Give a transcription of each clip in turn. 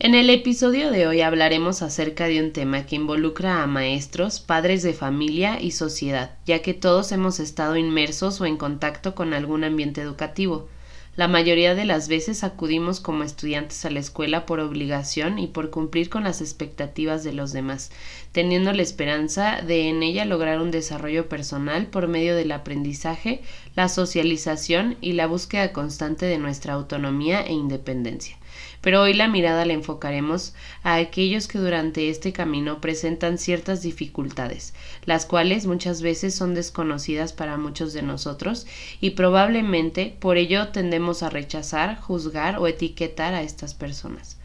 En el episodio de hoy hablaremos acerca de un tema que involucra a maestros, padres de familia y sociedad, ya que todos hemos estado inmersos o en contacto con algún ambiente educativo. La mayoría de las veces acudimos como estudiantes a la escuela por obligación y por cumplir con las expectativas de los demás, teniendo la esperanza de en ella lograr un desarrollo personal por medio del aprendizaje, la socialización y la búsqueda constante de nuestra autonomía e independencia pero hoy la mirada la enfocaremos a aquellos que durante este camino presentan ciertas dificultades, las cuales muchas veces son desconocidas para muchos de nosotros y probablemente por ello tendemos a rechazar, juzgar o etiquetar a estas personas.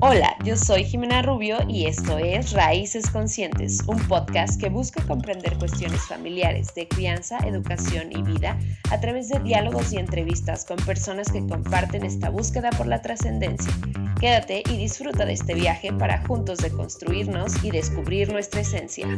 Hola, yo soy Jimena Rubio y esto es Raíces Conscientes, un podcast que busca comprender cuestiones familiares de crianza, educación y vida a través de diálogos y entrevistas con personas que comparten esta búsqueda por la trascendencia. Quédate y disfruta de este viaje para juntos deconstruirnos y descubrir nuestra esencia.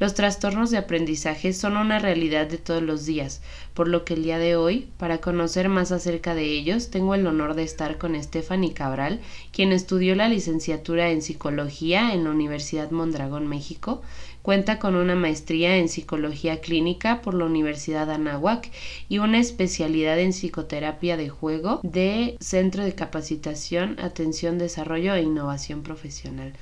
Los trastornos de aprendizaje son una realidad de todos los días, por lo que el día de hoy, para conocer más acerca de ellos, tengo el honor de estar con Stephanie Cabral, quien estudió la licenciatura en psicología en la Universidad Mondragón, México, cuenta con una maestría en psicología clínica por la Universidad Anáhuac y una especialidad en psicoterapia de juego de Centro de Capacitación, Atención, Desarrollo e Innovación Profesional.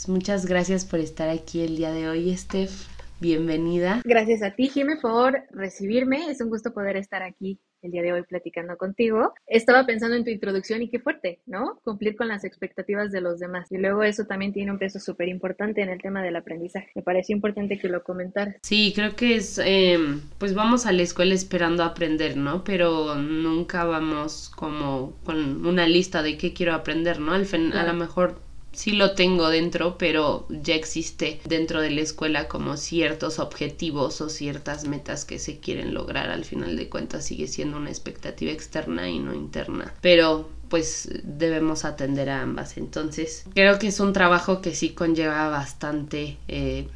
Pues muchas gracias por estar aquí el día de hoy, Steph. Bienvenida. Gracias a ti, Jime, por recibirme. Es un gusto poder estar aquí el día de hoy platicando contigo. Estaba pensando en tu introducción y qué fuerte, ¿no? Cumplir con las expectativas de los demás. Y luego eso también tiene un peso súper importante en el tema del aprendizaje. Me pareció importante que lo comentaras. Sí, creo que es, em, pues vamos a la escuela esperando aprender, ¿no? Pero nunca vamos como con una lista de qué quiero aprender, ¿no? Al a lo mejor sí lo tengo dentro, pero ya existe dentro de la escuela como ciertos objetivos o ciertas metas que se quieren lograr. Al final de cuentas sigue siendo una expectativa externa y no interna. Pero pues debemos atender a ambas. Entonces creo que es un trabajo que sí conlleva bastante eh,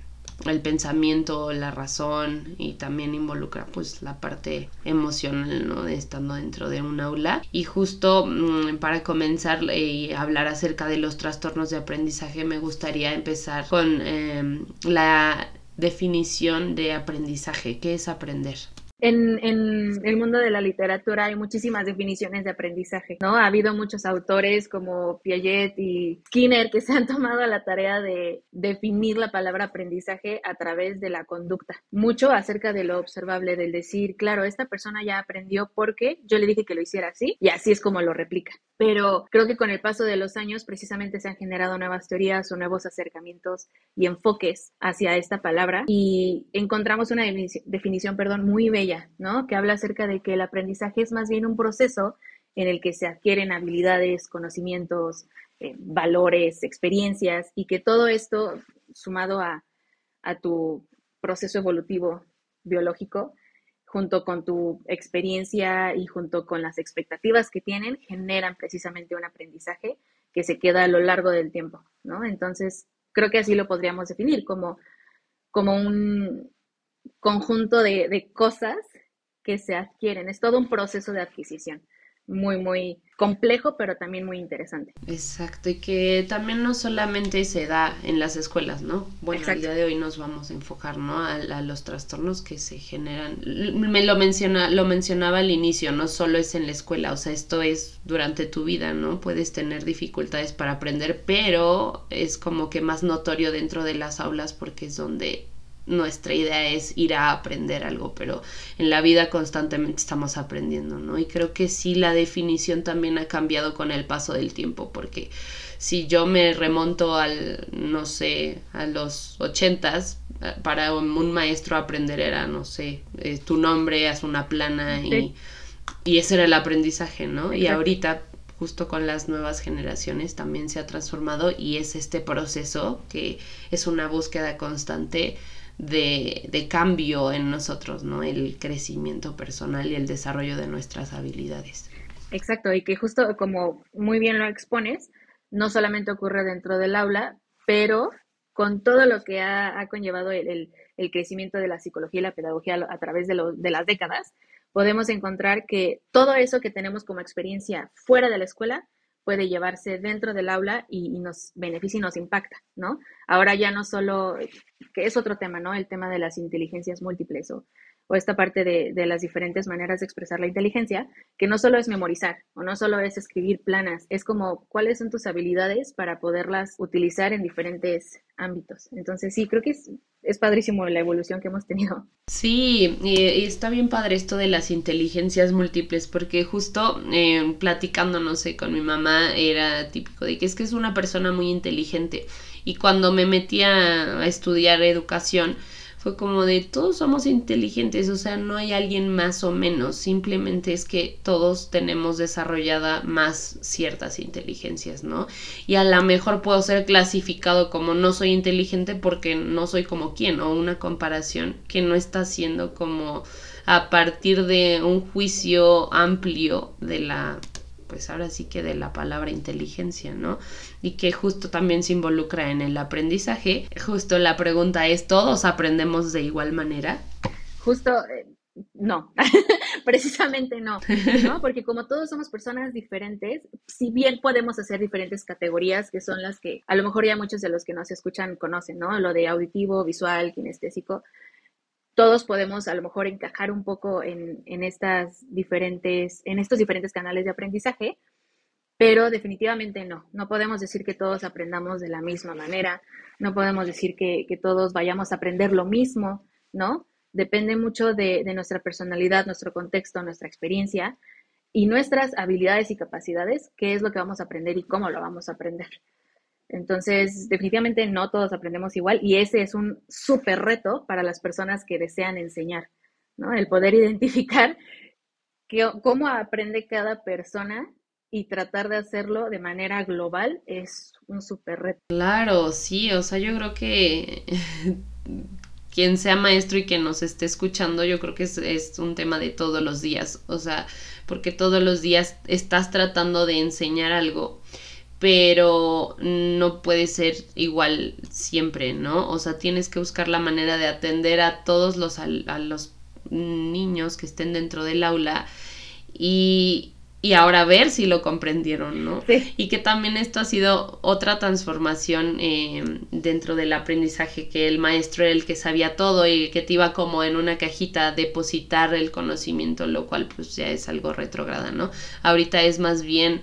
el pensamiento, la razón y también involucra pues la parte emocional, ¿no? De estando dentro de un aula. Y justo mm, para comenzar y eh, hablar acerca de los trastornos de aprendizaje me gustaría empezar con em, la definición de aprendizaje. ¿Qué es aprender? En, el mundo de la literatura hay muchísimas definiciones de aprendizaje, ¿no? Ha habido muchos autores como Piaget y Skinner que se han tomado la tarea de definir la palabra aprendizaje a través de la conducta. Mucho acerca de lo observable, del decir, claro, esta persona ya aprendió porque yo le dije que lo hiciera así y así es como lo replica. Pero creo que con el paso de los años precisamente se han generado nuevas teorías o nuevos acercamientos y enfoques hacia esta palabra y encontramos una definición, perdón, muy bella ¿no? Que habla acerca de que el aprendizaje es más bien un proceso en el que se adquieren habilidades, conocimientos, eh, valores, experiencias y que todo esto, sumado a, a tu proceso evolutivo biológico, junto con tu experiencia y junto con las expectativas que tienen, generan precisamente un aprendizaje que se queda a lo largo del tiempo, ¿no? Entonces, creo que así lo podríamos definir como, como un, conjunto de, cosas que se adquieren. Es todo un proceso de adquisición muy, muy complejo, pero también muy interesante. Exacto, y que también no solamente se da en las escuelas, ¿no? Bueno, el día de hoy nos vamos a enfocar, ¿no? A, los trastornos que se generan. Me lo menciona, lo mencionaba al inicio, no solo es en la escuela, o sea, esto es durante tu vida, ¿no? Puedes tener dificultades para aprender, pero es como que más notorio dentro de las aulas porque es donde nuestra idea es ir a aprender algo, pero en la vida constantemente estamos aprendiendo, ¿no? Y creo que sí la definición también ha cambiado con el paso del tiempo, porque si yo me remonto al, no sé, a los ochentas, para un maestro aprender era, no sé, eh, tu nombre, haz una plana y, y, ese era el aprendizaje, ¿no? Y ahorita justo con las nuevas generaciones también se ha transformado y es este proceso que es una búsqueda constante de, cambio en nosotros, ¿no? El crecimiento personal y el desarrollo de nuestras habilidades. Exacto, y que justo como muy bien lo expones, no solamente ocurre dentro del aula, pero con todo lo que ha, conllevado el, crecimiento de la psicología y la pedagogía a través de, de las décadas, podemos encontrar que todo eso que tenemos como experiencia fuera de la escuela puede llevarse dentro del aula y, nos beneficia y nos impacta, ¿no? Ahora ya no solo, que es otro tema, ¿no? El tema de las inteligencias múltiples o, esta parte de, de, las diferentes maneras de expresar la inteligencia, que no solo es memorizar o no solo es escribir planas, es como cuáles son tus habilidades para poderlas utilizar en diferentes ámbitos. Entonces sí, creo que es, es padrísimo la evolución que hemos tenido. Sí, y, está bien padre esto de las inteligencias múltiples, porque justo eh, platicando, no sé, con mi mamá era típico de que es que es una persona muy inteligente. Y cuando me metí a estudiar educación, fue como de todos somos inteligentes, o sea, no hay alguien más o menos, simplemente es que todos tenemos desarrollada más ciertas inteligencias, ¿no? Y a lo mejor puedo ser clasificado como no soy inteligente porque no soy como quien, o una comparación que no está siendo como a partir de un juicio amplio de la pues ahora sí que de la palabra inteligencia, ¿no? Y que justo también se involucra en el aprendizaje. Justo la pregunta es, ¿todos aprendemos de igual manera? Justo, eh, no, precisamente no, ¿no? Porque como todos somos personas diferentes, si bien podemos hacer diferentes categorías, que son las que a lo mejor ya muchos de los que nos escuchan conocen, ¿no? Lo de auditivo, visual, kinestésico, todos podemos a lo mejor encajar un poco en, estas diferentes, en estos diferentes canales de aprendizaje, pero definitivamente no. No podemos decir que todos aprendamos de la misma manera, no podemos decir que, todos vayamos a aprender lo mismo, ¿no? Depende mucho de, de nuestra personalidad, nuestro contexto, nuestra experiencia y nuestras habilidades y capacidades, qué es lo que vamos a aprender y cómo lo vamos a aprender. Entonces, definitivamente no todos aprendemos igual y ese es un súper reto para las personas que desean enseñar, ¿no? El poder identificar cómo aprende cada persona y tratar de hacerlo de manera global es un súper reto. Claro, sí, o sea, yo creo que quien sea maestro y que nos esté escuchando, yo creo que es, es, un tema de todos los días, o sea, porque todos los días estás tratando de enseñar algo pero no puede ser igual siempre, ¿no? O sea, tienes que buscar la manera de atender a todos los, a, los niños que estén dentro del aula y, y ahora ver si lo comprendieron, ¿no? Y que también esto ha sido otra transformación eh, dentro del aprendizaje, que el maestro era el que sabía todo y que te iba como en una cajita a depositar el conocimiento, lo cual pues ya es algo retrograda, ¿no? Ahorita es más bien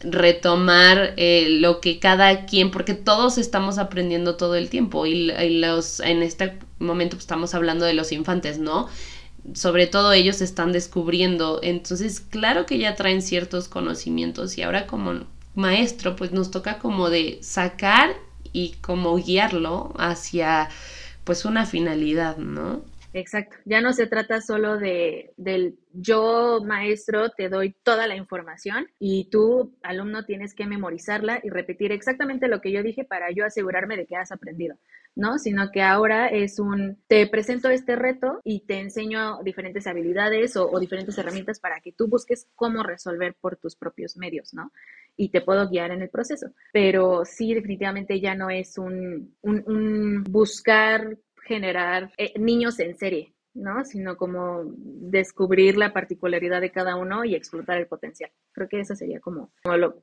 retomar eh, lo que cada quien, porque todos estamos aprendiendo todo el tiempo y, los en este momento pues, estamos hablando de los infantes, ¿no? Sobre todo ellos están descubriendo, entonces claro que ya traen ciertos conocimientos y ahora como maestro pues nos toca como de sacar y como guiarlo hacia pues una finalidad, ¿no? Exacto, ya no se trata solo de del yo maestro te doy toda la información y tú alumno tienes que memorizarla y repetir exactamente lo que yo dije para yo asegurarme de que has aprendido, ¿no? Sino que ahora es un te presento este reto y te enseño diferentes habilidades o, diferentes herramientas para que tú busques cómo resolver por tus propios medios, ¿no? Y te puedo guiar en el proceso. Pero sí, definitivamente ya no es un, un, un buscar generar eh, niños en serie, ¿no? Sino como descubrir la particularidad de cada uno y explotar el potencial. Creo que eso sería como,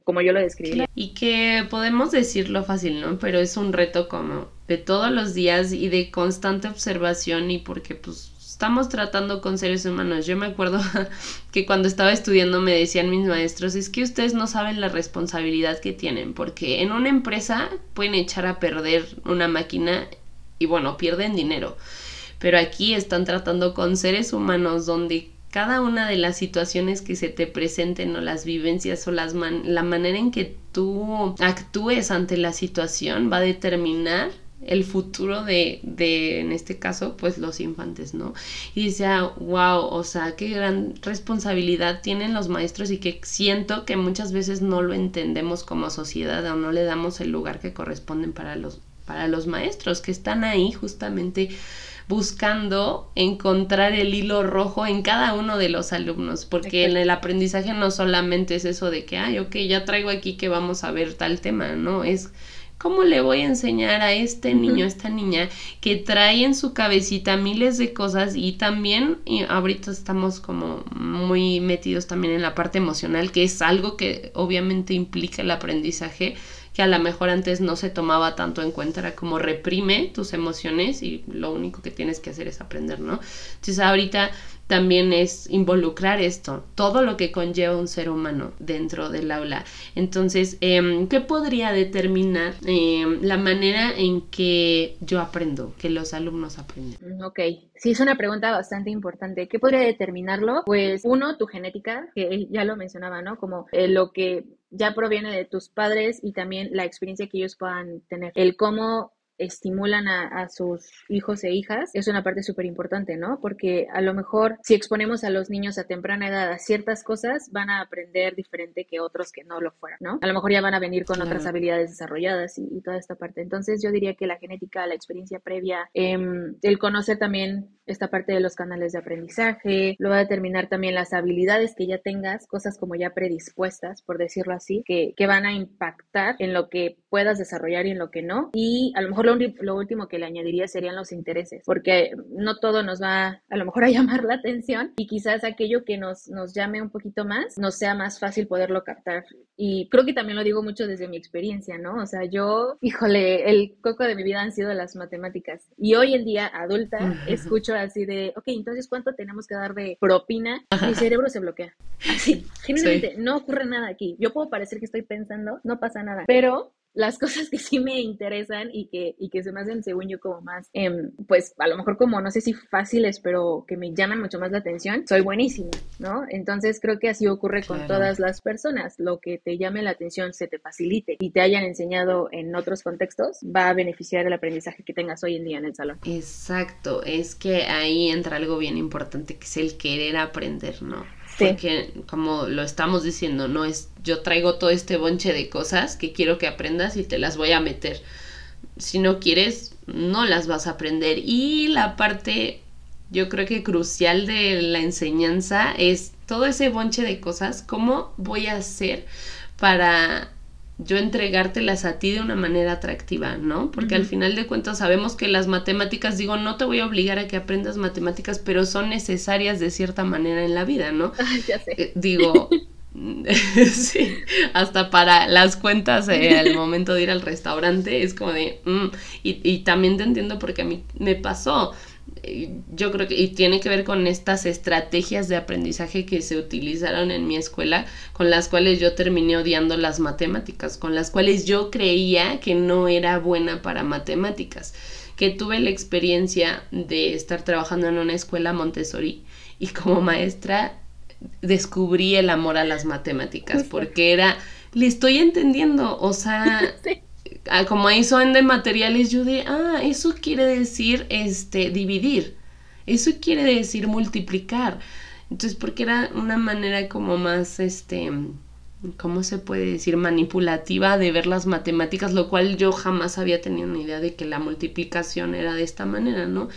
como, yo lo describiría. Y que podemos decirlo fácil, ¿no? Pero es un reto como de todos los días y de constante observación y porque pues estamos tratando con seres humanos. Yo me acuerdo que cuando estaba estudiando me decían mis maestros, es que ustedes no saben la responsabilidad que tienen, porque en una empresa pueden echar a perder una máquina y bueno, pierden dinero. Pero aquí están tratando con seres humanos donde cada una de las situaciones que se te presenten o las vivencias o las la manera en que tú actúes ante la situación va a determinar el futuro de, de, en este caso, pues los infantes, ¿no? Y dice, wow, o sea, qué gran responsabilidad tienen los maestros y que siento que muchas veces no lo entendemos como sociedad o no le damos el lugar que corresponden para los, para los maestros que están ahí justamente buscando encontrar el hilo rojo en cada uno de los alumnos, porque en el aprendizaje no solamente es eso de que, ay, ok, ya traigo aquí que vamos a ver tal tema, ¿no? Es ¿Cómo le voy a enseñar a este niño, a esta niña, que trae en su cabecita miles de cosas y también, y ahorita estamos como muy metidos también en la parte emocional, que es algo que obviamente implica el aprendizaje, que a lo mejor antes no se tomaba tanto en cuenta, era como reprime tus emociones y lo único que tienes que hacer es aprender, ¿no? Entonces ahorita también es involucrar esto, todo lo que conlleva un ser humano dentro del aula. Entonces, em, ¿qué podría determinar em, la manera en que yo aprendo, que los alumnos aprenden? Mm, ok, sí, es una pregunta bastante importante. ¿Qué podría determinarlo? Pues uno, tu genética, que ya lo mencionaba, ¿no? Como eh, lo que ya proviene de tus padres y también la experiencia que ellos puedan tener. El cómo estimulan a, sus hijos e hijas es una parte súper importante, ¿no? Porque a lo mejor si exponemos a los niños a temprana edad a ciertas cosas, van a aprender diferente que otros que no lo fueran, ¿no? A lo mejor ya van a venir con otras habilidades desarrolladas y, toda esta parte. Entonces yo diría que la genética, la experiencia previa, em, el conocer también esta parte de los canales de aprendizaje, lo va a determinar también las habilidades que ya tengas, cosas como ya predispuestas, por decirlo así, que, que van a impactar en lo que puedas desarrollar y en lo que no. Y a lo mejor lo, último que le añadiría serían los intereses, porque no todo nos va a lo mejor a llamar la atención y quizás aquello que nos, nos llame un poquito más nos sea más fácil poderlo captar. Y creo que también lo digo mucho desde mi experiencia, ¿no? O sea, yo, híjole, el coco de mi vida han sido las matemáticas. Y hoy en día, adulta, escucho así de, ok, entonces, ¿cuánto tenemos que dar de propina? Mi cerebro se bloquea. Así, generalmente, no ocurre nada aquí. Yo puedo parecer que estoy pensando, no pasa nada. Pero las cosas que sí me interesan y que, y que se me hacen, según yo, como más, em, pues a lo mejor como, no sé si fáciles, pero que me llaman mucho más la atención, soy buenísima, ¿no? Entonces creo que así ocurre con todas las personas. Lo que te llame la atención, se te facilite y te hayan enseñado en otros contextos, va a beneficiar el aprendizaje que tengas hoy en día en el salón. Exacto, es que ahí entra algo bien importante, que es el querer aprender, ¿no? Porque como lo estamos diciendo, no es yo traigo todo este bonche de cosas que quiero que aprendas y te las voy a meter. Si no quieres, no las vas a aprender. Y la parte, yo creo que crucial de la enseñanza es todo ese bonche de cosas, ¿cómo voy a hacer para yo entregártelas a ti de una manera atractiva, ¿no? Porque al final de cuentas sabemos que las matemáticas, digo, no te voy a obligar a que aprendas matemáticas, pero son necesarias de cierta manera en la vida, ¿no? ya sé. Eh, digo, sí, hasta para las cuentas eh, al momento de ir al restaurante es como de, mm, y, y también te entiendo porque a mí me pasó, yo creo que y tiene que ver con estas estrategias de aprendizaje que se utilizaron en mi escuela, con las cuales yo terminé odiando las matemáticas, con las cuales yo creía que no era buena para matemáticas, que tuve la experiencia de estar trabajando en una escuela Montessori y como maestra descubrí el amor a las matemáticas, porque era, le estoy entendiendo, o sea, como ahí son de materiales, yo de, ah, eso quiere decir, este, dividir, eso quiere decir multiplicar. Entonces, porque era una manera como más, este, ¿cómo se puede decir? Manipulativa de ver las matemáticas, lo cual yo jamás había tenido una idea de que la multiplicación era de esta manera, ¿no?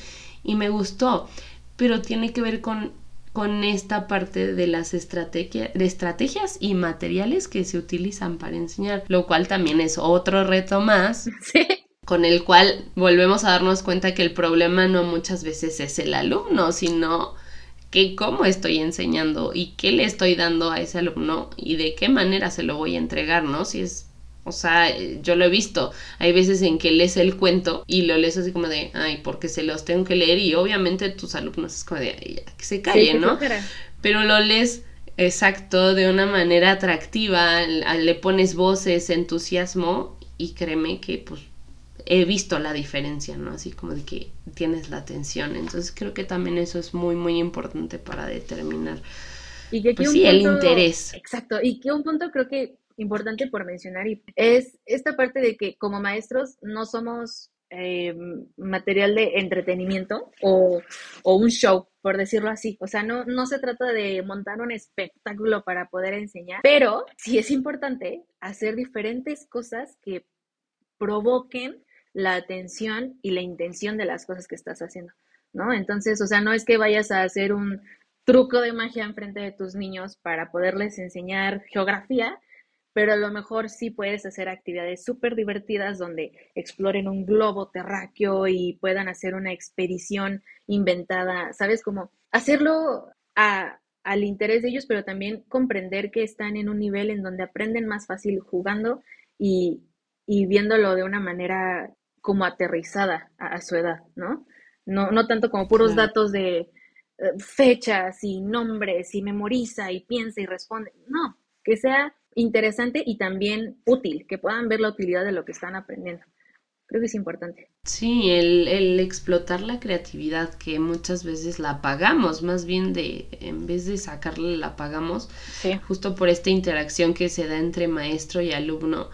Y me gustó, pero tiene que ver con con esta parte de las estrategias, de estrategias y materiales que se utilizan para enseñar, lo cual también es otro reto más. Con el cual volvemos a darnos cuenta que el problema no muchas veces es el alumno, sino que cómo estoy enseñando y qué le estoy dando a ese alumno y de qué manera se lo voy a entregar, ¿no? Si es o sea, yo lo he visto. Hay veces en que lees el cuento y lo lees así como de, ay, porque se los tengo que leer y obviamente tus alumnos es como de, ay, que se callen, ¿no? Pero lo lees exacto de una manera atractiva, le pones voces, entusiasmo y créeme que pues he visto la diferencia, ¿no? Así como de que tienes la atención. Entonces creo que también eso es muy, muy importante para determinar. Y que pues sí, el interés. Exacto. Y que un punto creo que importante por mencionar y es esta parte de que como maestros no somos eh, material de entretenimiento o, un show, por decirlo así. O sea, no, no se trata de montar un espectáculo para poder enseñar, pero sí es importante hacer diferentes cosas que provoquen la atención y la intención de las cosas que estás haciendo, ¿no? Entonces, o sea, no es que vayas a hacer un truco de magia enfrente de tus niños para poderles enseñar geografía, pero a lo mejor sí puedes hacer actividades súper divertidas donde exploren un globo terráqueo y puedan hacer una expedición inventada, ¿sabes? Como hacerlo al interés de ellos, pero también comprender que están en un nivel en donde aprenden más fácil jugando y, viéndolo de una manera como aterrizada a, su edad, ¿no? ¿no? No tanto como puros datos de eh, fechas y nombres y memoriza y piensa y responde. No, que sea interesante y también útil, que puedan ver la utilidad de lo que están aprendiendo. Creo que es importante. Sí, el, el explotar la creatividad que muchas veces la apagamos, más bien de, en vez de sacarla, la apagamos, justo por esta interacción que se da entre maestro y alumno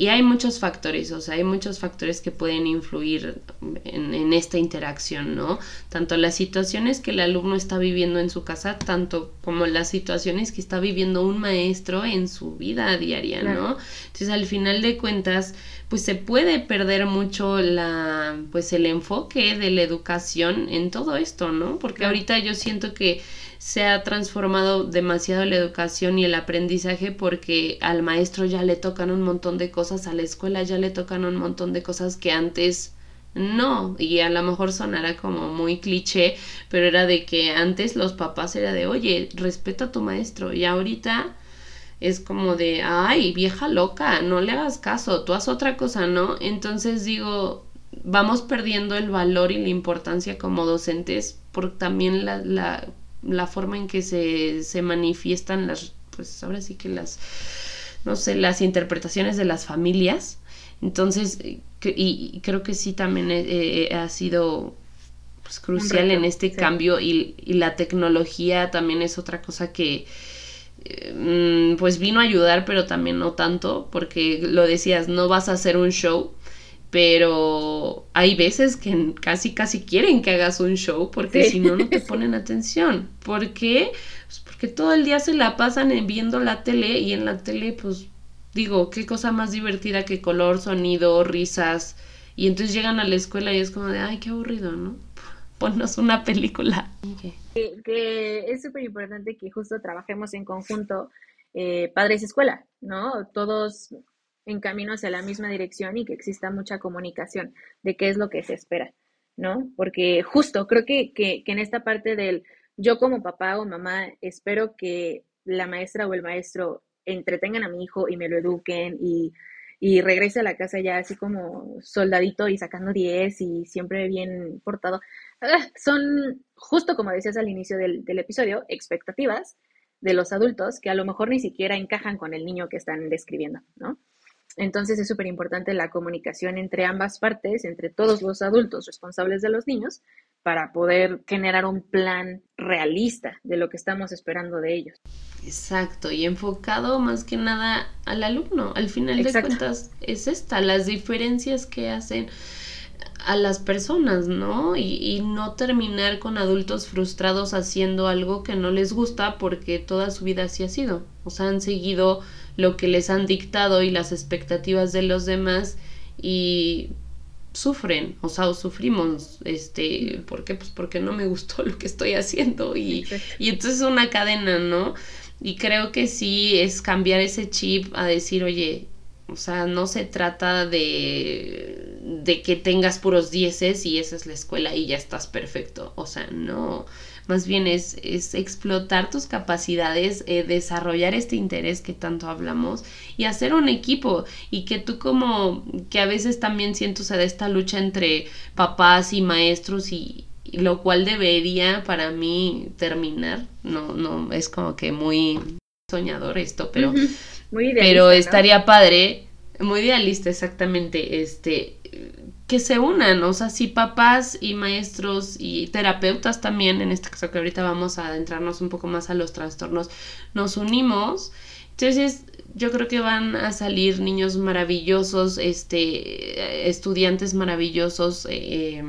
y hay muchos factores, o sea, hay muchos factores que pueden influir en, esta interacción, ¿no? Tanto las situaciones que el alumno está viviendo en su casa, tanto como las situaciones que está viviendo un maestro en su vida diaria, ¿no? Entonces, al final de cuentas, pues se puede perder mucho la, pues el enfoque de la educación en todo esto, ¿no? Porque ahorita yo siento que se ha transformado demasiado la educación y el aprendizaje porque al maestro ya le tocan un montón de cosas, a la escuela ya le tocan un montón de cosas que antes no, y a lo mejor sonará como muy cliché, pero era de que antes los papás era de, oye, respeta a tu maestro, y ahorita es como de, ay, vieja loca, no le hagas caso, tú haz otra cosa, ¿no? Entonces digo, vamos perdiendo el valor y la importancia como docentes por también la, la la forma en que se, se manifiestan las, pues ahora sí que las, no sé, las interpretaciones de las familias. Entonces, y, creo que sí también eh, eh, ha sido pues, crucial en este cambio y, y, la tecnología también es otra cosa que eh, mm, pues vino a ayudar, pero también no tanto, porque lo decías, no vas a hacer un show, pero hay veces que casi casi quieren que hagas un show porque si no no te ponen atención. ¿Por qué? Pues porque todo el día se la pasan viendo la tele y en la tele pues digo, qué cosa más divertida que color, sonido, risas y entonces llegan a la escuela y es como de, ay, qué aburrido, ¿no? Ponnos una película. Que, es súper importante que justo trabajemos en conjunto eh, padres y escuela, ¿no? Todos en camino hacia la misma dirección y que exista mucha comunicación de qué es lo que se espera, ¿no? Porque justo creo que, que, en esta parte del yo como papá o mamá espero que la maestra o el maestro entretengan a mi hijo y me lo eduquen y, y regrese a la casa ya así como soldadito y sacando 10 y siempre bien portado. Ah, son, justo como decías al inicio del, del episodio, expectativas de los adultos que a lo mejor ni siquiera encajan con el niño que están describiendo, ¿no? Entonces es súper importante la comunicación entre ambas partes, entre todos los adultos responsables de los niños, para poder generar un plan realista de lo que estamos esperando de ellos. Exacto, y enfocado más que nada al alumno. Al final de cuentas es esta, las diferencias que hacen a las personas, ¿no? Y, y, no terminar con adultos frustrados haciendo algo que no les gusta porque toda su vida así ha sido. O sea, han seguido lo que les han dictado y las expectativas de los demás y sufren, o sea, sufrimos, este, ¿por qué? Pues porque no me gustó lo que estoy haciendo y, y entonces es una cadena, ¿no? Y creo que sí es cambiar ese chip a decir, oye, o sea, no se trata de, de que tengas puros dieces y esa es la escuela y ya estás perfecto, o sea, no, más bien es, es explotar tus capacidades, eh, desarrollar este interés que tanto hablamos y hacer un equipo. Y que tú como que a veces también siento se da esta lucha entre papás y maestros y, lo cual debería para mí terminar, no, no, es como que muy soñador esto, pero, muy pero estaría padre, muy idealista exactamente, este, que se unan, o sea, si papás y maestros y terapeutas también, en este caso que ahorita vamos a adentrarnos un poco más a los trastornos, nos unimos, entonces yo creo que van a salir niños maravillosos, este, estudiantes maravillosos, eh,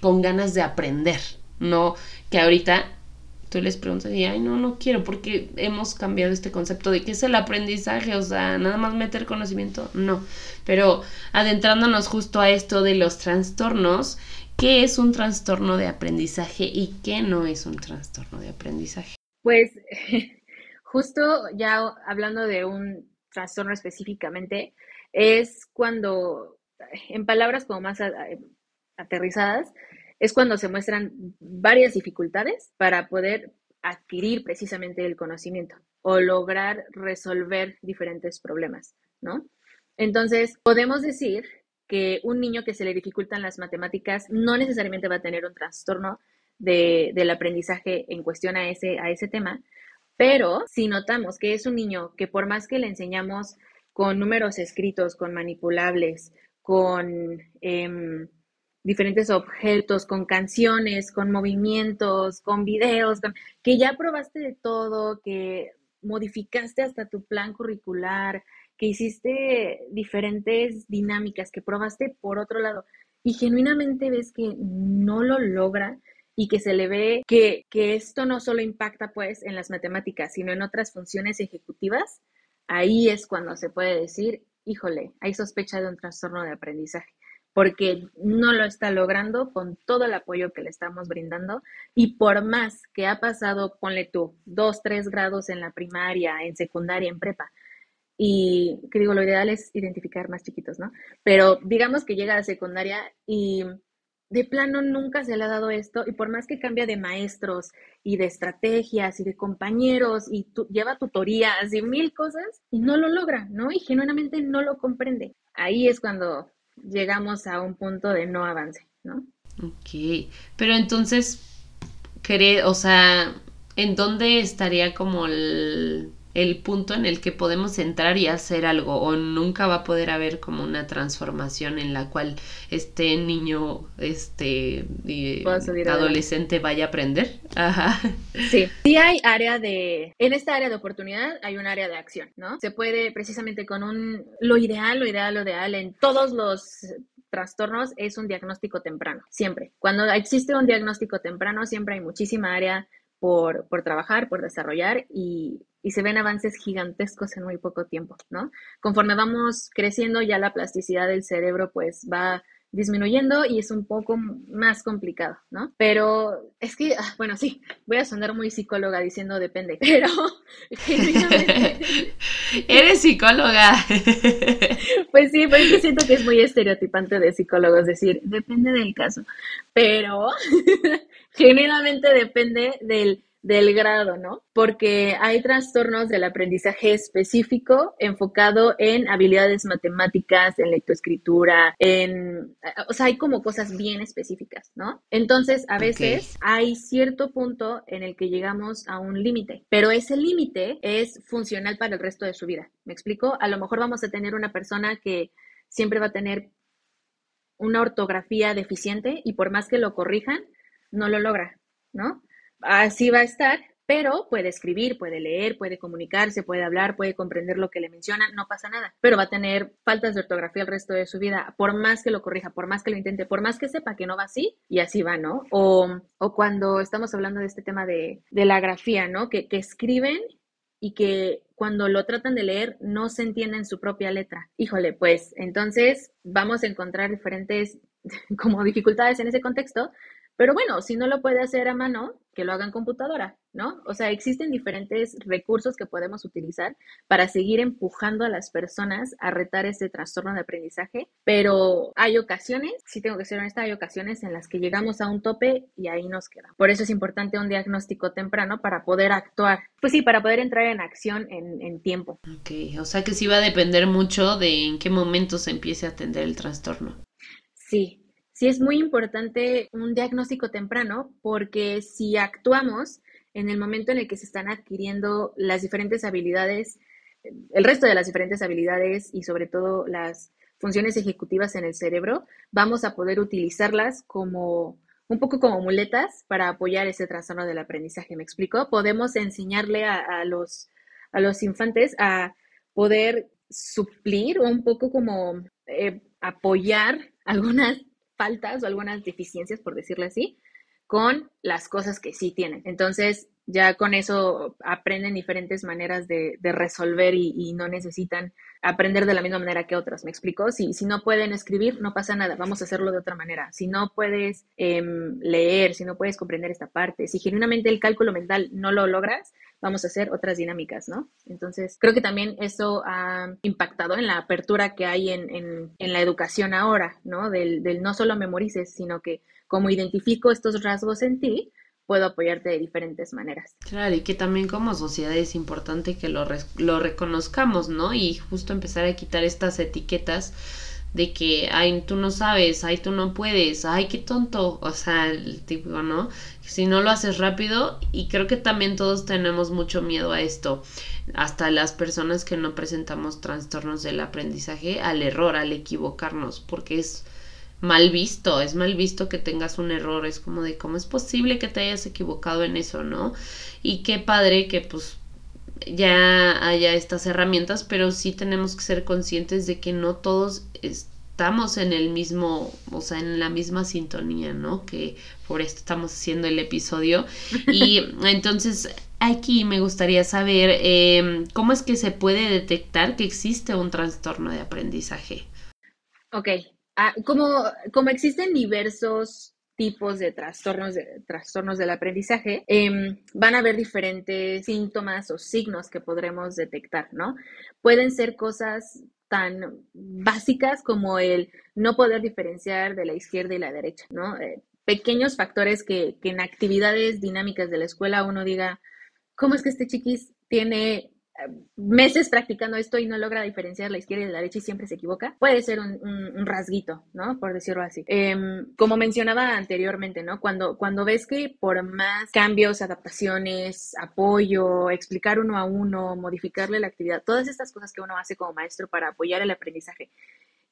con ganas de aprender, ¿no? Que ahorita tú les preguntas y, ay, no, no quiero, porque hemos cambiado este concepto de qué es el aprendizaje, o sea, nada más meter conocimiento, no. Pero adentrándonos justo a esto de los trastornos, ¿qué es un trastorno de aprendizaje y qué no es un trastorno de aprendizaje? Pues justo ya hablando de un trastorno específicamente, es cuando, en palabras como más aterrizadas, es cuando se muestran varias dificultades para poder adquirir precisamente el conocimiento o lograr resolver diferentes problemas, ¿no? Entonces, podemos decir que un niño que se le dificultan las matemáticas no necesariamente va a tener un trastorno del aprendizaje en cuestión a ese, a ese tema, pero si notamos que es un niño que por más que le enseñamos con números escritos, con manipulables, con em, diferentes objetos, con canciones, con movimientos, con videos, que ya probaste de todo, que modificaste hasta tu plan curricular, que hiciste diferentes dinámicas, que probaste por otro lado y genuinamente ves que no lo logra y que se le ve que, que esto no solo impacta pues en las matemáticas, sino en otras funciones ejecutivas, ahí es cuando se puede decir, híjole, hay sospecha de un trastorno de aprendizaje porque no lo está logrando con todo el apoyo que le estamos brindando y por más que ha pasado, ponle tú, dos, tres grados en la primaria, en secundaria, en prepa, y que digo, lo ideal es identificar más chiquitos, ¿no? Pero digamos que llega a secundaria y de plano nunca se le ha dado esto y por más que cambia de maestros y de estrategias y de compañeros y lleva tutorías y mil cosas y no lo logra, ¿no? Y genuinamente no lo comprende. Ahí es cuando llegamos a un punto de no avance, ¿no? Ok, pero entonces, o sea, ¿en dónde estaría como el el punto en el que podemos entrar y hacer algo o nunca va a poder haber como una transformación en la cual este niño este adolescente vaya a aprender. Ajá. sí. Sí hay área de en esta área de oportunidad hay un área de acción no se puede precisamente con un lo ideal lo ideal lo ideal en todos los trastornos es un diagnóstico temprano siempre. Cuando existe un diagnóstico temprano siempre hay muchísima área por, por trabajar, por desarrollar y y se ven avances gigantescos en muy poco tiempo, ¿no? Conforme vamos creciendo, ya la plasticidad del cerebro pues va disminuyendo y es un poco más complicado, ¿no? Pero es que, ah, bueno, sí, voy a sonar muy psicóloga diciendo depende, pero Eres psicóloga. pues sí, pues siento que es muy estereotipante de psicólogos decir, depende del caso, pero generalmente depende del del grado, ¿no? Porque hay trastornos del aprendizaje específico enfocado en habilidades matemáticas, en lectoescritura, en, o sea, hay como cosas bien específicas, ¿no? Entonces, a veces hay cierto punto en el que llegamos a un límite, pero ese límite es funcional para el resto de su vida. ¿Me explico? A lo mejor vamos a tener una persona que siempre va a tener una ortografía deficiente y por más que lo corrijan, no lo logra, ¿no? Así va a estar, pero puede escribir, puede leer, puede comunicarse, puede hablar, puede comprender lo que le mencionan, no pasa nada, pero va a tener faltas de ortografía el resto de su vida, por más que lo corrija, por más que lo intente, por más que sepa que no va así, y así va, ¿no? O, o cuando estamos hablando de este tema de, de la grafía, ¿no? Que, que escriben y que cuando lo tratan de leer no se entienden su propia letra. Híjole, pues entonces vamos a encontrar diferentes como dificultades en ese contexto, pero bueno, si no lo puede hacer a mano, que lo haga en computadora, ¿no? O sea, existen diferentes recursos que podemos utilizar para seguir empujando a las personas a retar ese trastorno de aprendizaje, pero hay ocasiones, si tengo que ser honesta, hay ocasiones en las que llegamos a un tope y ahí nos quedamos. Por eso es importante un diagnóstico temprano para poder actuar, pues sí, para poder entrar en acción en, en tiempo. Ok, o sea que sí va a depender mucho de en qué momento se empiece a atender el trastorno. Sí, sí es muy importante un diagnóstico temprano porque si actuamos en el momento en el que se están adquiriendo las diferentes habilidades, el resto de las diferentes habilidades y sobre todo las funciones ejecutivas en el cerebro, vamos a poder utilizarlas como un poco como muletas para apoyar ese trastorno del aprendizaje. ¿Me explico? Podemos enseñarle a, los, a los infantes a poder suplir o un poco como eh, apoyar algunas faltas o algunas deficiencias, por decirlo así, con las cosas que sí tienen. Entonces, ya con eso aprenden diferentes maneras de, resolver y, no necesitan aprender de la misma manera que otras. ¿Me explico? Si, si no pueden escribir, no pasa nada, vamos a hacerlo de otra manera. Si no puedes em, leer, si no puedes comprender esta parte, si genuinamente el cálculo mental no lo logras, vamos a hacer otras dinámicas, ¿no? Entonces, creo que también eso ha impactado en la apertura que hay en, en, la educación ahora, ¿no? Del, del no solo memorices, sino que como identifico estos rasgos en ti, puedo apoyarte de diferentes maneras. Claro, y que también como sociedad es importante que lo, lo reconozcamos, ¿no? Y justo empezar a quitar estas etiquetas de que, ay, tú no sabes, ay, tú no puedes, ay, qué tonto, o sea, el tipo, ¿no? Si no lo haces rápido, y creo que también todos tenemos mucho miedo a esto, hasta las personas que no presentamos trastornos del aprendizaje, al error, al equivocarnos, porque es mal visto, es mal visto que tengas un error, es como de cómo es posible que te hayas equivocado en eso, ¿no? Y qué padre que pues ya haya estas herramientas, pero sí tenemos que ser conscientes de que no todos estamos en el mismo, o sea, en la misma sintonía, ¿no? Que por esto estamos haciendo el episodio. Y entonces aquí me gustaría saber em, cómo es que se puede detectar que existe un trastorno de aprendizaje. Ok, ah, como, como existen diversos tipos de trastornos, de, trastornos del aprendizaje, em, van a haber diferentes síntomas o signos que podremos detectar, ¿no? Pueden ser cosas tan básicas como el no poder diferenciar de la izquierda y la derecha, ¿no? Eh, pequeños factores que, que en actividades dinámicas de la escuela uno diga, ¿cómo es que este chiquis tiene meses practicando esto y no logra diferenciar la izquierda y la derecha y siempre se equivoca, puede ser un, rasguito, ¿no? Por decirlo así. Em, como mencionaba anteriormente, ¿no? Cuando, cuando ves que por más cambios, adaptaciones, apoyo, explicar uno a uno, modificarle la actividad, todas estas cosas que uno hace como maestro para apoyar el aprendizaje,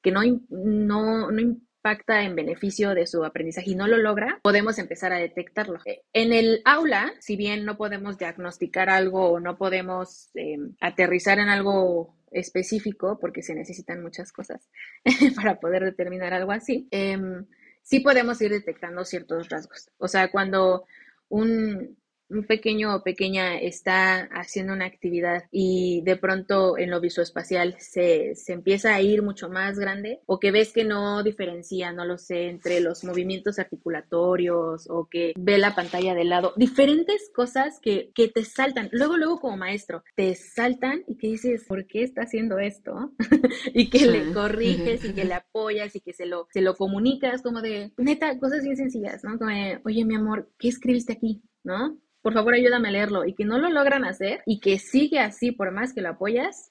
que no, no, no impacta en beneficio de su aprendizaje y no lo logra, podemos empezar a detectarlo. Eh, en el aula, si bien no podemos diagnosticar algo o no podemos em, aterrizar en algo específico, porque se necesitan muchas cosas para poder determinar algo así, em, sí podemos ir detectando ciertos rasgos. O sea, cuando un, un pequeño o pequeña está haciendo una actividad y de pronto en lo visoespacial se, se empieza a ir mucho más grande o que ves que no diferencia, no lo sé, entre los movimientos articulatorios o que ve la pantalla de lado, diferentes cosas que, que te saltan. Luego, luego como maestro, te saltan y que dices, ¿por qué está haciendo esto? y que le corriges y que le apoyas y que se lo, se lo comunicas como de, neta, cosas bien sencillas, ¿no? Como de, oye, mi amor, ¿qué escribiste aquí? ¿No? Por favor ayúdame a leerlo y que no lo logran hacer y que sigue así por más que lo apoyas,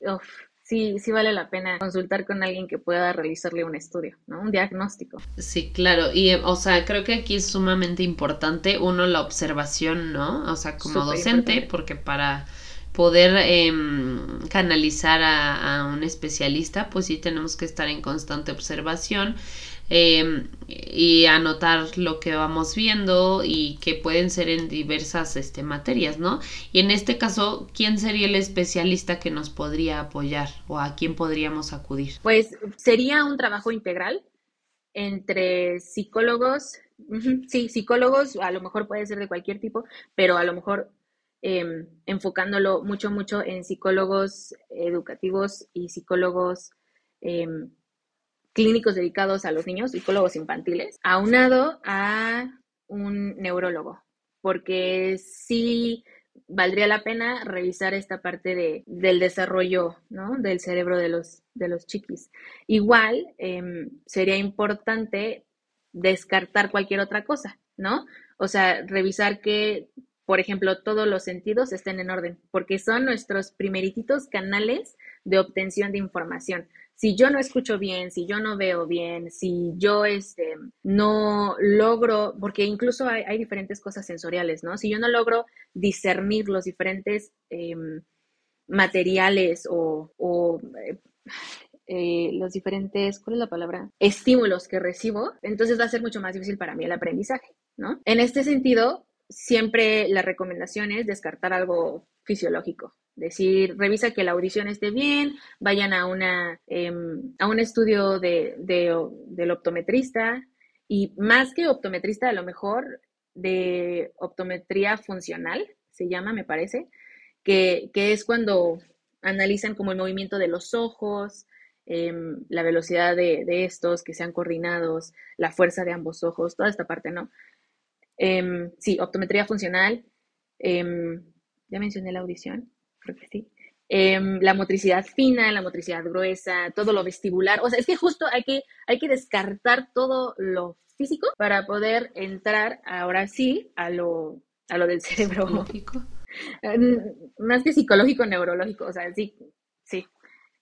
sí, sí vale la pena consultar con alguien que pueda realizarle un estudio, ¿no? Un diagnóstico. Sí, claro. Y, o sea, creo que aquí es sumamente importante, uno, la observación, ¿no? O sea, como docente, porque para poder em, canalizar a, a, un especialista, pues sí tenemos que estar en constante observación Em, y anotar lo que vamos viendo y que pueden ser en diversas este, materias, ¿no? Y en este caso, ¿quién sería el especialista que nos podría apoyar o a quién podríamos acudir? Pues sería un trabajo integral entre psicólogos, sí, psicólogos, a lo mejor puede ser de cualquier tipo, pero a lo mejor em, enfocándolo mucho, mucho en psicólogos educativos y psicólogos em, clínicos dedicados a los niños, psicólogos infantiles, aunado a un neurólogo, porque sí valdría la pena revisar esta parte de, del desarrollo ¿no? del cerebro de los, de los chiquis. Igual em, sería importante descartar cualquier otra cosa, ¿no? O sea, revisar que, por ejemplo, todos los sentidos estén en orden, porque son nuestros primerititos canales de obtención de información si yo no escucho bien, si yo no veo bien, si yo este, no logro, porque incluso hay, diferentes cosas sensoriales, ¿no? Si yo no logro discernir los diferentes em, materiales o, eh, eh, los diferentes, ¿cuál es la palabra? Estímulos que recibo, entonces va a ser mucho más difícil para mí el aprendizaje, ¿no? En este sentido, siempre la recomendación es descartar algo fisiológico, decir, revisa que la audición esté bien, vayan a, una, em, a un estudio de, del optometrista y más que optometrista, a lo mejor de optometría funcional, se llama, me parece, que, es cuando analizan como el movimiento de los ojos, em, la velocidad de, estos, que sean coordinados, la fuerza de ambos ojos, toda esta parte, ¿no? Em, sí, optometría funcional ya mencioné la audición, creo que sí. Em, la motricidad fina, la motricidad gruesa, todo lo vestibular. O sea, es que justo hay que, hay que descartar todo lo físico para poder entrar ahora sí a lo, a lo del cerebro. Psicológico. Más que psicológico, neurológico. O sea, sí, sí.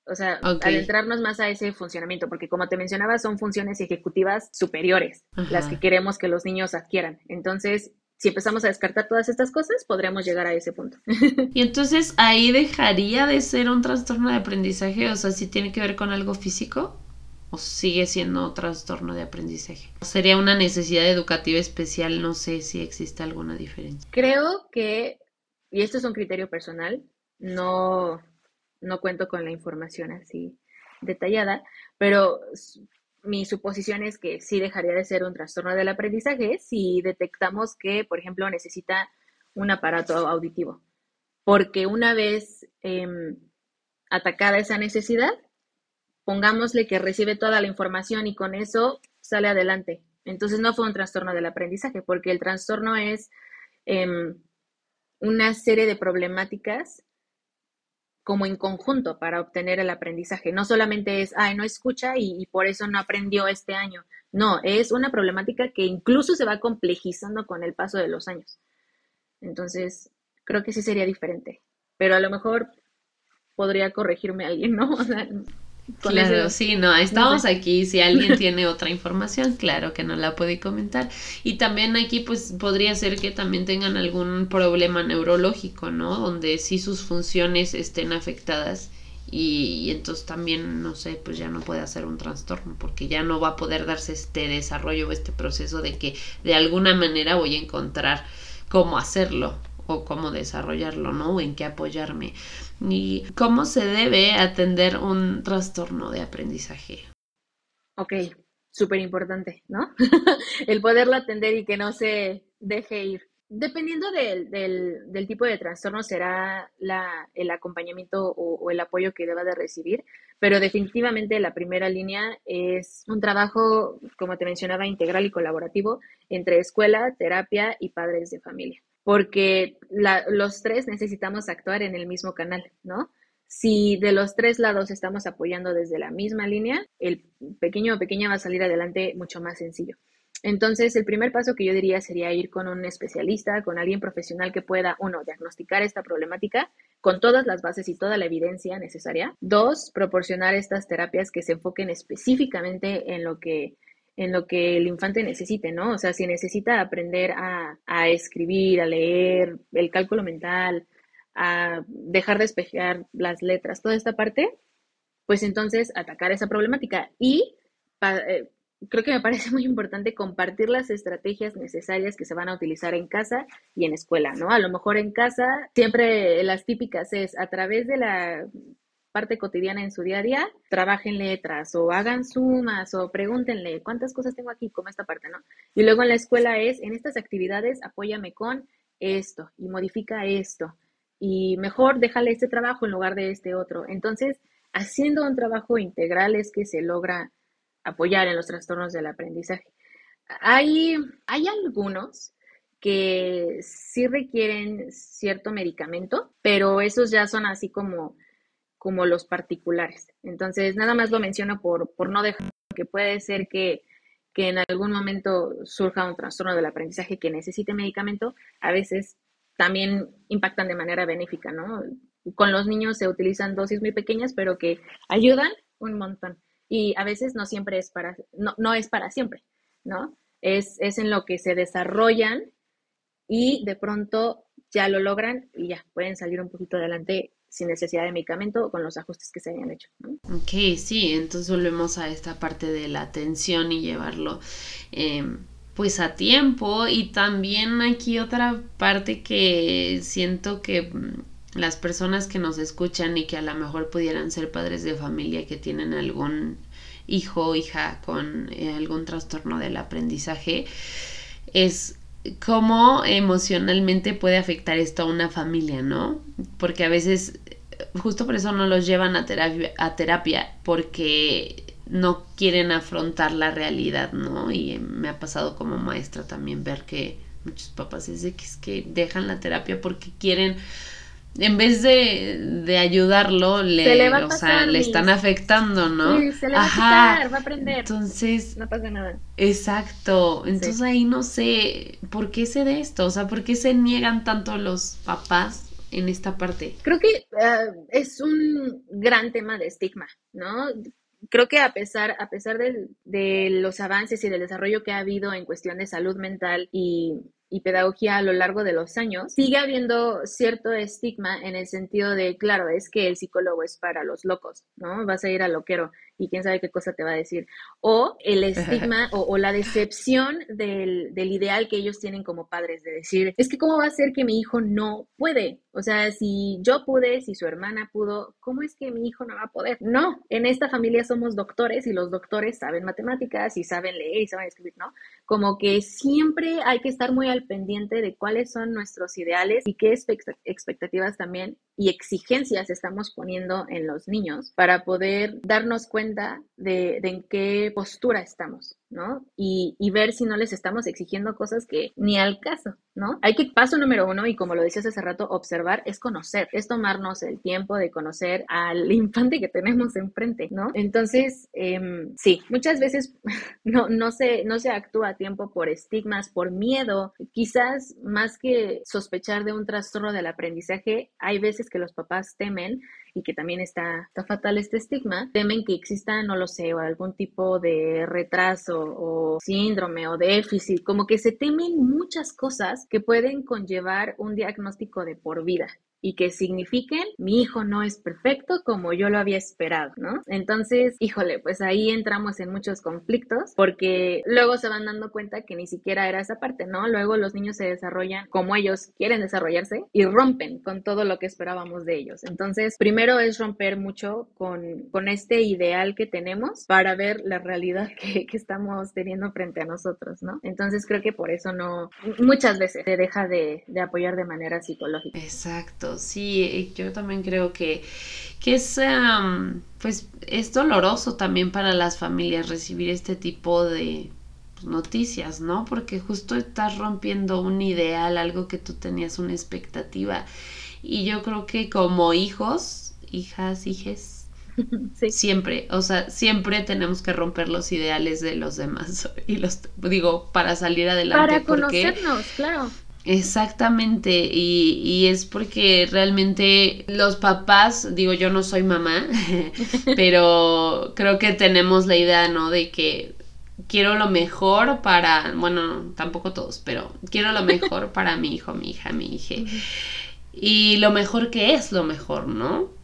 O sea, adentrarnos más a ese funcionamiento, porque como te mencionaba, son funciones ejecutivas superiores, las que queremos que los niños adquieran. Entonces, si empezamos a descartar todas estas cosas, podremos llegar a ese punto. y entonces ahí dejaría de ser un trastorno de aprendizaje, o sea, si tiene que ver con algo físico o sigue siendo un trastorno de aprendizaje. Sería una necesidad educativa especial, no sé si existe alguna diferencia. Creo que, y esto es un criterio personal, no, no cuento con la información así detallada, pero mi suposición es que sí dejaría de ser un trastorno del aprendizaje si detectamos que, por ejemplo, necesita un aparato auditivo. Porque una vez em, atacada esa necesidad, pongámosle que recibe toda la información y con eso sale adelante. Entonces no fue un trastorno del aprendizaje, porque el trastorno es em, una serie de problemáticas como en conjunto para obtener el aprendizaje. No solamente es, ay, no escucha y, por eso no aprendió este año. No, es una problemática que incluso se va complejizando con el paso de los años. Entonces, creo que sí sería diferente. Pero a lo mejor podría corregirme alguien, ¿no? claro, sí, no, estamos aquí. Si alguien tiene otra información, claro que nos la puede comentar. Y también aquí, pues, podría ser que también tengan algún problema neurológico, ¿no? Donde sí sus funciones estén afectadas. Y, entonces también, no sé, pues ya no puede hacer un trastorno porque ya no va a poder darse este desarrollo o este proceso de que de alguna manera voy a encontrar cómo hacerlo o cómo desarrollarlo, ¿no? O en qué apoyarme y cómo se debe atender un trastorno de aprendizaje. Ok, súper importante, ¿no? el poderlo atender y que no se deje ir. Dependiendo del, del, tipo de trastorno será la, el acompañamiento o, el apoyo que deba de recibir, pero definitivamente la primera línea es un trabajo, como te mencionaba, integral y colaborativo entre escuela, terapia y padres de familia porque los tres necesitamos actuar en el mismo canal, ¿no? Si de los tres lados estamos apoyando desde la misma línea, el pequeño o pequeña va a salir adelante mucho más sencillo. Entonces, el primer paso que yo diría sería ir con un especialista, con alguien profesional que pueda, uno, diagnosticar esta problemática con todas las bases y toda la evidencia necesaria. Dos, proporcionar estas terapias que se enfoquen específicamente en lo que en lo que el infante necesite, ¿no? O sea, si necesita aprender a, escribir, a leer, el cálculo mental, a dejar de despejar las letras, toda esta parte, pues entonces atacar esa problemática. Y eh, creo que me parece muy importante compartir las estrategias necesarias que se van a utilizar en casa y en escuela, ¿no? A lo mejor en casa siempre las típicas es a través de la parte cotidiana en su día a día, trabajen letras o hagan sumas o pregúntenle cuántas cosas tengo aquí, como esta parte, ¿no? Y luego en la escuela es, en estas actividades, apóyame con esto y modifica esto y mejor déjale este trabajo en lugar de este otro. Entonces, haciendo un trabajo integral es que se logra apoyar en los trastornos del aprendizaje. Hay, hay algunos que sí requieren cierto medicamento, pero esos ya son así como como los particulares. Entonces, nada más lo menciono por, por no dejar que puede ser que, que en algún momento surja un trastorno del aprendizaje que necesite medicamento, a veces también impactan de manera benéfica, ¿no? Con los niños se utilizan dosis muy pequeñas, pero que ayudan un montón. Y a veces no siempre es para, no, no es para siempre, ¿no? Es, es en lo que se desarrollan y de pronto ya lo logran y ya pueden salir un poquito adelante sin necesidad de medicamento con los ajustes que se hayan hecho. Ok, sí, entonces volvemos a esta parte de la atención y llevarlo em, pues a tiempo y también aquí otra parte que siento que mm, las personas que nos escuchan y que a lo mejor pudieran ser padres de familia que tienen algún hijo o hija con eh, algún trastorno del aprendizaje es cómo emocionalmente puede afectar esto a una familia, ¿no? Porque a veces, justo por eso no los llevan a terapia, a terapia porque no quieren afrontar la realidad, ¿no? Y me ha pasado como maestra también ver que muchos papás es que, es que dejan la terapia porque quieren en vez de, ayudarlo, le, le están afectando, ¿no? Sí, se le va a quitar, va a aprender. Entonces. No pasa nada. Exacto. Entonces ahí no sé por qué se de esto, o sea, por qué se niegan tanto los papás en esta parte. Creo que eh, es un gran tema de estigma, ¿no? creo que a pesar, a pesar de los avances y del desarrollo que ha habido en cuestión de salud mental y, y pedagogía a lo largo de los años, sigue habiendo cierto estigma en el sentido de, claro, es que el psicólogo es para los locos, ¿no? Vas a ir al loquero y quién sabe qué cosa te va a decir. O el estigma o, la decepción del, del, ideal que ellos tienen como padres, de decir, es que cómo va a ser que mi hijo no puede. O sea, si yo pude, si su hermana pudo, ¿cómo es que mi hijo no va a poder? No, en esta familia somos doctores y los doctores saben matemáticas y saben leer y saben escribir, ¿no? Como que siempre hay que estar muy al pendiente de cuáles son nuestros ideales y qué expectativas también y exigencias estamos poniendo en los niños para poder darnos cuenta de, en qué postura estamos. ¿no? Y, y, ver si no les estamos exigiendo cosas que ni al caso, ¿no? Hay que, paso número uno, y como lo decías hace rato, observar es conocer, es tomarnos el tiempo de conocer al infante que tenemos enfrente, ¿no? Entonces, eh, sí, muchas veces no, no, se, no se actúa a tiempo por estigmas, por miedo, quizás más que sospechar de un trastorno del aprendizaje, hay veces que los papás temen y que también está, fatal este estigma, temen que exista, no lo sé, algún tipo de retraso o síndrome o déficit, como que se temen muchas cosas que pueden conllevar un diagnóstico de por vida y que signifiquen mi hijo no es perfecto como yo lo había esperado, ¿no? Entonces, híjole, pues ahí entramos en muchos conflictos porque luego se van dando cuenta que ni siquiera era esa parte, ¿no? Luego los niños se desarrollan como ellos quieren desarrollarse y rompen con todo lo que esperábamos de ellos. Entonces, primero es romper mucho con, con este ideal que tenemos para ver la realidad que, que estamos teniendo frente a nosotros, ¿no? Entonces creo que por eso no, muchas veces se deja de, de apoyar de manera psicológica. Exacto sí, yo también creo que, que es, pues, es doloroso también para las familias recibir este tipo de pues, noticias, ¿no? Porque justo estás rompiendo un ideal, algo que tú tenías una expectativa. Y yo creo que como hijos, hijas, hijes, Siempre, o sea, siempre tenemos que romper los ideales de los demás y los digo para salir adelante. Para conocernos, claro. Exactamente, y, es porque realmente los papás, digo yo no soy mamá, pero creo que tenemos la idea, ¿no? De que quiero lo mejor para, bueno, tampoco todos, pero quiero lo mejor para mi hijo, mi hija, mi hija. Y lo mejor que es lo mejor, ¿no?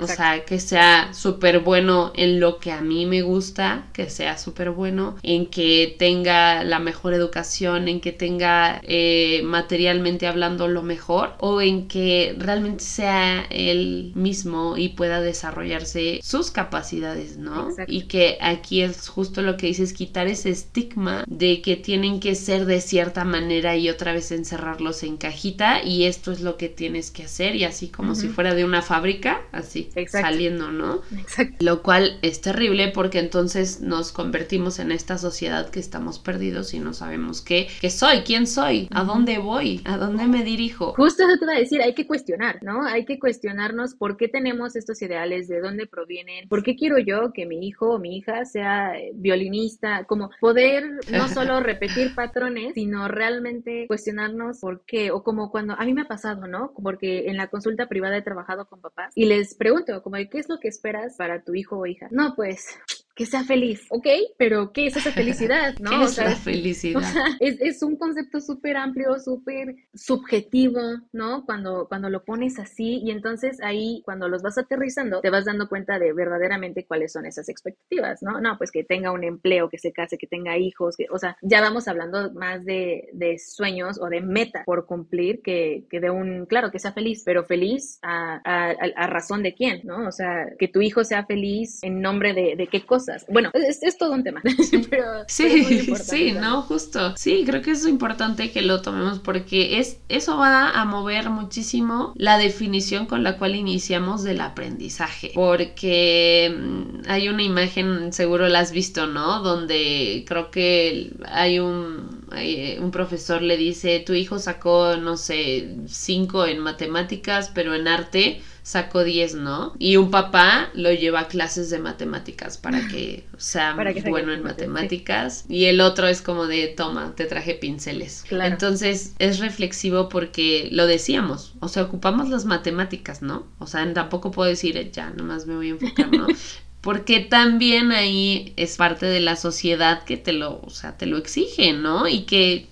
O sea, que sea súper bueno en lo que a mí me gusta, que sea súper bueno, en que tenga la mejor educación, en que tenga eh, materialmente hablando lo mejor, o en que realmente sea él mismo y pueda desarrollarse sus capacidades, ¿no? Y que aquí es justo lo que dices, quitar ese estigma de que tienen que ser de cierta manera y otra vez encerrarlos en cajita y esto es lo que tienes que hacer y así como si fuera de una fábrica, así saliendo, ¿no? Exacto. Lo cual es terrible porque entonces nos convertimos en esta sociedad que estamos perdidos y no sabemos qué, qué soy, quién soy, a dónde voy, a dónde me dirijo. Justo eso te iba a decir, hay que cuestionar, ¿no? Hay que cuestionarnos por qué tenemos estos ideales, de dónde provienen, por qué quiero yo que mi hijo o mi hija sea violinista, como poder no solo repetir patrones, sino realmente cuestionarnos por qué, o como cuando a mí me ha pasado, ¿no? Porque en la consulta privada he trabajado con papás y les pregunto, como, ¿qué es lo que esperas para tu hijo o hija? No, pues que sea feliz, ¿ok? Pero ¿qué es esa felicidad? ¿no? ¿Qué es la felicidad? es, un concepto súper amplio, súper subjetivo, ¿no? Cuando, cuando lo pones así y entonces ahí cuando los vas aterrizando te vas dando cuenta de verdaderamente cuáles son esas expectativas, ¿no? No, pues que tenga un empleo, que se case, que tenga hijos, que, o sea, ya vamos hablando más de, de sueños o de meta por cumplir que, que, de un, claro, que sea feliz, pero feliz a, a, razón de quién, ¿no? O sea, que tu hijo sea feliz en nombre de, de qué cosa bueno, es, todo un tema. sí, sí, no, justo. Sí, creo que es importante que lo tomemos porque es, eso va a mover muchísimo la definición con la cual iniciamos del aprendizaje. Porque mm, hay una imagen, seguro la has visto, ¿no? Donde creo que hay un eh, un profesor le dice, tu hijo sacó, no sé, cinco en matemáticas, pero en arte sacó 10, ¿no? Y un papá lo lleva a clases de matemáticas para que sea bueno en matemáticas. Y el otro es como de, toma, te traje pinceles. Entonces es reflexivo porque lo decíamos, o sea, ocupamos las matemáticas, ¿no? O sea, tampoco puedo decir, ya, nomás me voy a enfocar, ¿no? porque también ahí es parte de la sociedad que te lo, o sea, te lo exige, ¿no? Y que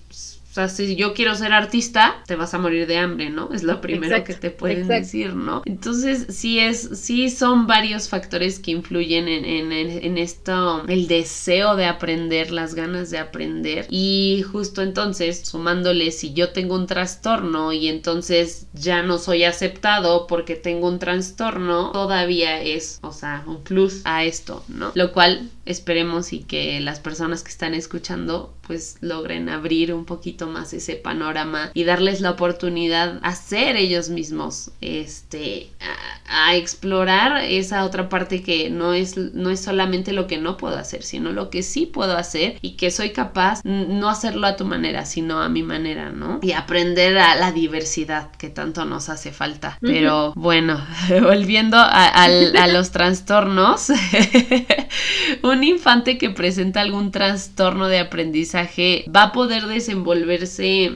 o sea, si yo quiero ser artista, te vas a morir de hambre, ¿no? Es lo primero que te pueden decir, ¿no? Entonces, sí es, sí son varios factores que influyen en, en, en, esto, el deseo de aprender, las ganas de aprender. Y justo entonces, sumándole, si yo tengo un trastorno y entonces ya no soy aceptado porque tengo un trastorno, todavía es, o sea, un plus a esto, ¿no? Lo cual esperemos y que las personas que están escuchando pues logren abrir un poquito más ese panorama y darles la oportunidad a ser ellos mismos este a, explorar esa otra parte que no es no es solamente lo que no puedo hacer sino lo que sí puedo hacer y que soy capaz no hacerlo a tu manera sino a mi manera no y aprender a la diversidad que tanto nos hace falta. Pero bueno volviendo a, a los trastornos un infante que presenta algún trastorno de aprendizaje va a poder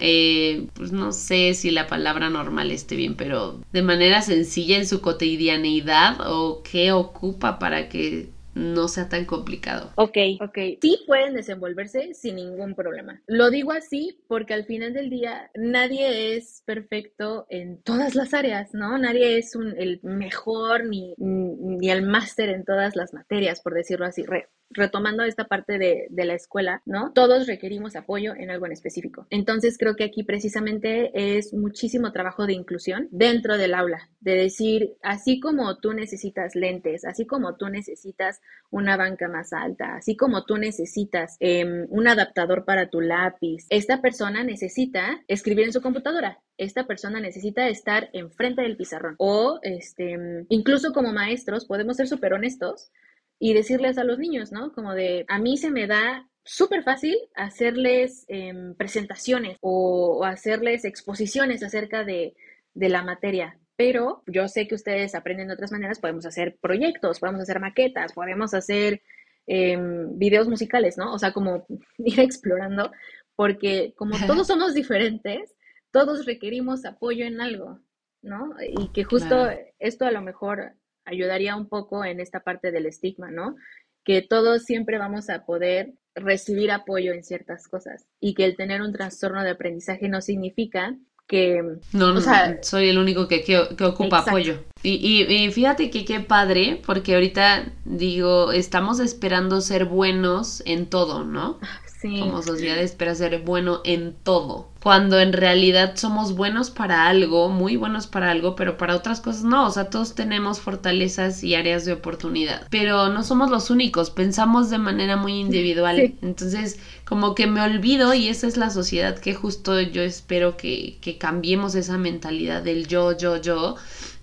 eh, pues no sé si la palabra normal esté bien, pero de manera sencilla en su cotidianeidad o qué ocupa para que no sea tan complicado. Ok, ok. Sí pueden desenvolverse sin ningún problema. Lo digo así porque al final del día nadie es perfecto en todas las áreas, ¿no? Nadie es el mejor ni, ni el máster en todas las materias, por decirlo así retomando esta parte de, la escuela, ¿no? Todos requerimos apoyo en algo en específico. Entonces creo que aquí precisamente es muchísimo trabajo de inclusión dentro del aula, de decir, así como tú necesitas lentes, así como tú necesitas una banca más alta, así como tú necesitas em, un adaptador para tu lápiz, esta persona necesita escribir en su computadora, esta persona necesita estar enfrente del pizarrón o este, incluso como maestros podemos ser súper honestos y decirles a los niños, ¿no? Como de, a mí se me da súper fácil hacerles em, presentaciones o, hacerles exposiciones acerca de, la materia. Pero yo sé que ustedes aprenden de otras maneras, podemos hacer proyectos, podemos hacer maquetas, podemos hacer em, videos musicales, ¿no? O sea, como ir explorando, porque como todos somos diferentes, todos requerimos apoyo en algo, ¿no? Y que justo esto a lo mejor ayudaría un poco en esta parte del estigma, ¿no? Que todos siempre vamos a poder recibir apoyo en ciertas cosas y que el tener un trastorno de aprendizaje no significa que... No, no, soy el único que, que, ocupa apoyo. Y, y, fíjate que qué padre, porque ahorita digo, estamos esperando ser buenos en todo, ¿no? Como sociedad espera ser bueno en todo. Cuando en realidad somos buenos para algo, muy buenos para algo, pero para otras cosas no. O sea, todos tenemos fortalezas y áreas de oportunidad. Pero no somos los únicos, pensamos de manera muy individual. Entonces, como que me olvido y esa es la sociedad que justo yo espero que, que cambiemos esa mentalidad del yo, yo, yo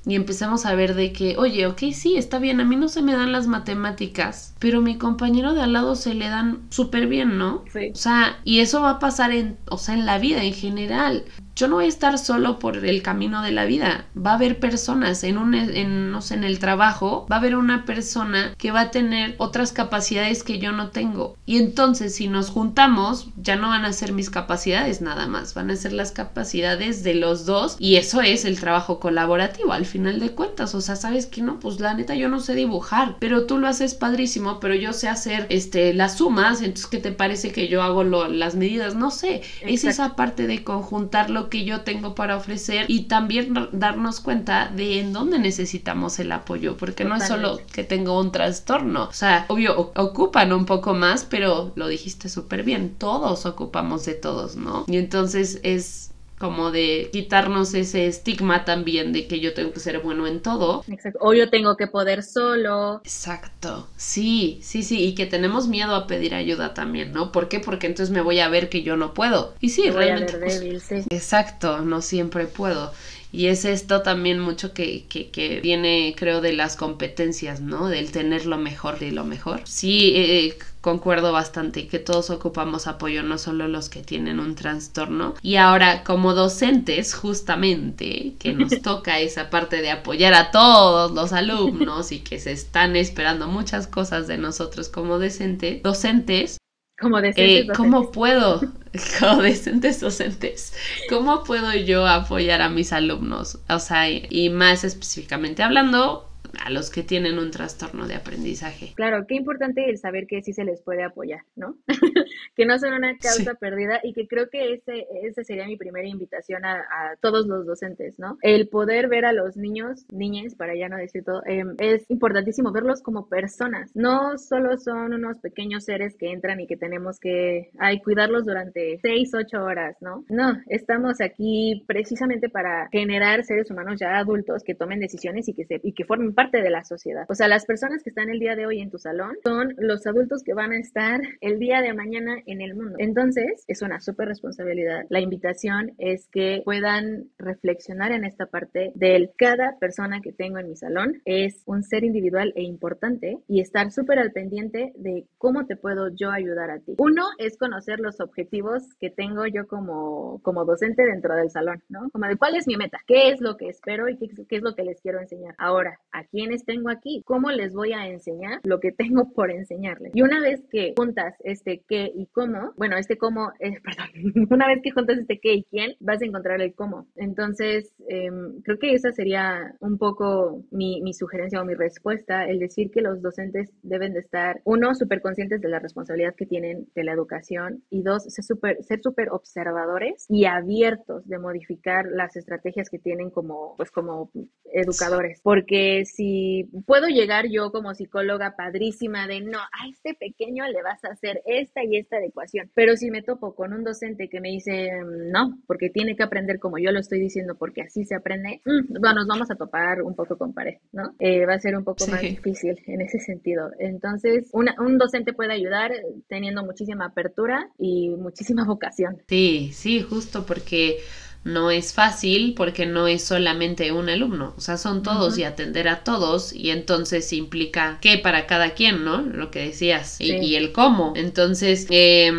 y empezamos a ver de que, oye, ok, sí, está bien, a mí no se me dan las matemáticas, pero mi compañero de al lado se le dan súper bien, ¿no? Sí. O sea, y eso va a pasar en, o sea, en la vida en general yo no voy a estar solo por el camino de la vida. Va a haber personas en un, en, no sé, en el trabajo, va a haber una persona que va a tener otras capacidades que yo no tengo. Y entonces, si nos juntamos, ya no van a ser mis capacidades nada más, van a ser las capacidades de los dos. Y eso es el trabajo colaborativo, al final de cuentas. O sea, ¿sabes que no? Pues la neta, yo no sé dibujar, pero tú lo haces padrísimo, pero yo sé hacer este, las sumas. Entonces, ¿qué te parece que yo hago las medidas? No sé. Es esa parte de conjuntarlo que yo tengo para ofrecer y también darnos cuenta de en dónde necesitamos el apoyo, porque no es solo que tengo un trastorno, o sea, obvio, ocupan un poco más, pero lo dijiste súper bien, todos ocupamos de todos, ¿no? Y entonces es como de quitarnos ese estigma también de que yo tengo que ser bueno en todo. Exacto. O yo tengo que poder solo. Exacto. Sí, sí, sí. Y que tenemos miedo a pedir ayuda también, ¿no? ¿Por qué? Porque entonces me voy a ver que yo no puedo. Y sí, realmente. Pues, exacto, no siempre puedo. Y es esto también mucho que, que, que viene, creo, de las competencias, ¿no? Del tener lo mejor de lo mejor. Sí, eh, concuerdo bastante que todos ocupamos apoyo, no solo los que tienen un trastorno. Y ahora, como docentes, justamente, que nos toca esa parte de apoyar a todos los alumnos y que se están esperando muchas cosas de nosotros como docentes, docentes, como decentes eh, ¿Cómo puedo, como decentes docentes, cómo puedo yo apoyar a mis alumnos? O sea, y más específicamente hablando, a los que tienen un trastorno de aprendizaje. Claro, qué importante el saber que sí se les puede apoyar, ¿no? que no son una causa perdida y que creo que ese, ese sería mi primera invitación a, todos los docentes, ¿no? El poder ver a los niños, niñas, para ya no decir todo, em, es importantísimo verlos como personas. No solo son unos pequeños seres que entran y que tenemos que ay, cuidarlos durante seis, ocho horas, ¿no? No, estamos aquí precisamente para generar seres humanos ya adultos que tomen decisiones y que, se, y que formen parte de la sociedad. O sea, las personas que están el día de hoy en tu salón son los adultos que van a estar el día de mañana en el mundo. Entonces, es una súper responsabilidad. La invitación es que puedan reflexionar en esta parte del cada persona que tengo en mi salón es un ser individual e importante y estar súper al pendiente de cómo te puedo yo ayudar a ti. Uno es conocer los objetivos que tengo yo como, como docente dentro del salón, ¿no? Como de cuál es mi meta, qué es lo que espero y qué, es lo que les quiero enseñar. Ahora, ¿a quiénes tengo aquí? ¿Cómo les voy a enseñar lo que tengo por enseñarles? Y una vez que juntas este qué y cómo, bueno, este cómo, eh, perdón, una vez que juntas este qué y quién, vas a encontrar el cómo. Entonces, em, creo que esa sería un poco mi, mi, sugerencia o mi respuesta, el decir que los docentes deben de estar, uno, súper conscientes de la responsabilidad que tienen de la educación y dos, ser súper ser super observadores y abiertos de modificar las estrategias que tienen como, pues, como educadores. Porque si puedo llegar yo como psicóloga padrísima de no, a este pequeño le vas a hacer esta y esta adecuación, pero si me topo con un docente que me dice mm, no, porque tiene que aprender como yo lo estoy diciendo, porque así se aprende, mm, bueno, nos vamos a topar un poco con pared, ¿no? Eh, va a ser un poco más difícil en ese sentido. Entonces, un docente puede ayudar teniendo muchísima apertura y muchísima vocación. Sí, sí, justo porque no es fácil porque no es solamente un alumno, o sea, son todos y atender a todos y entonces implica qué para cada quien, ¿no? Lo que decías y, y, el cómo. Entonces, eh,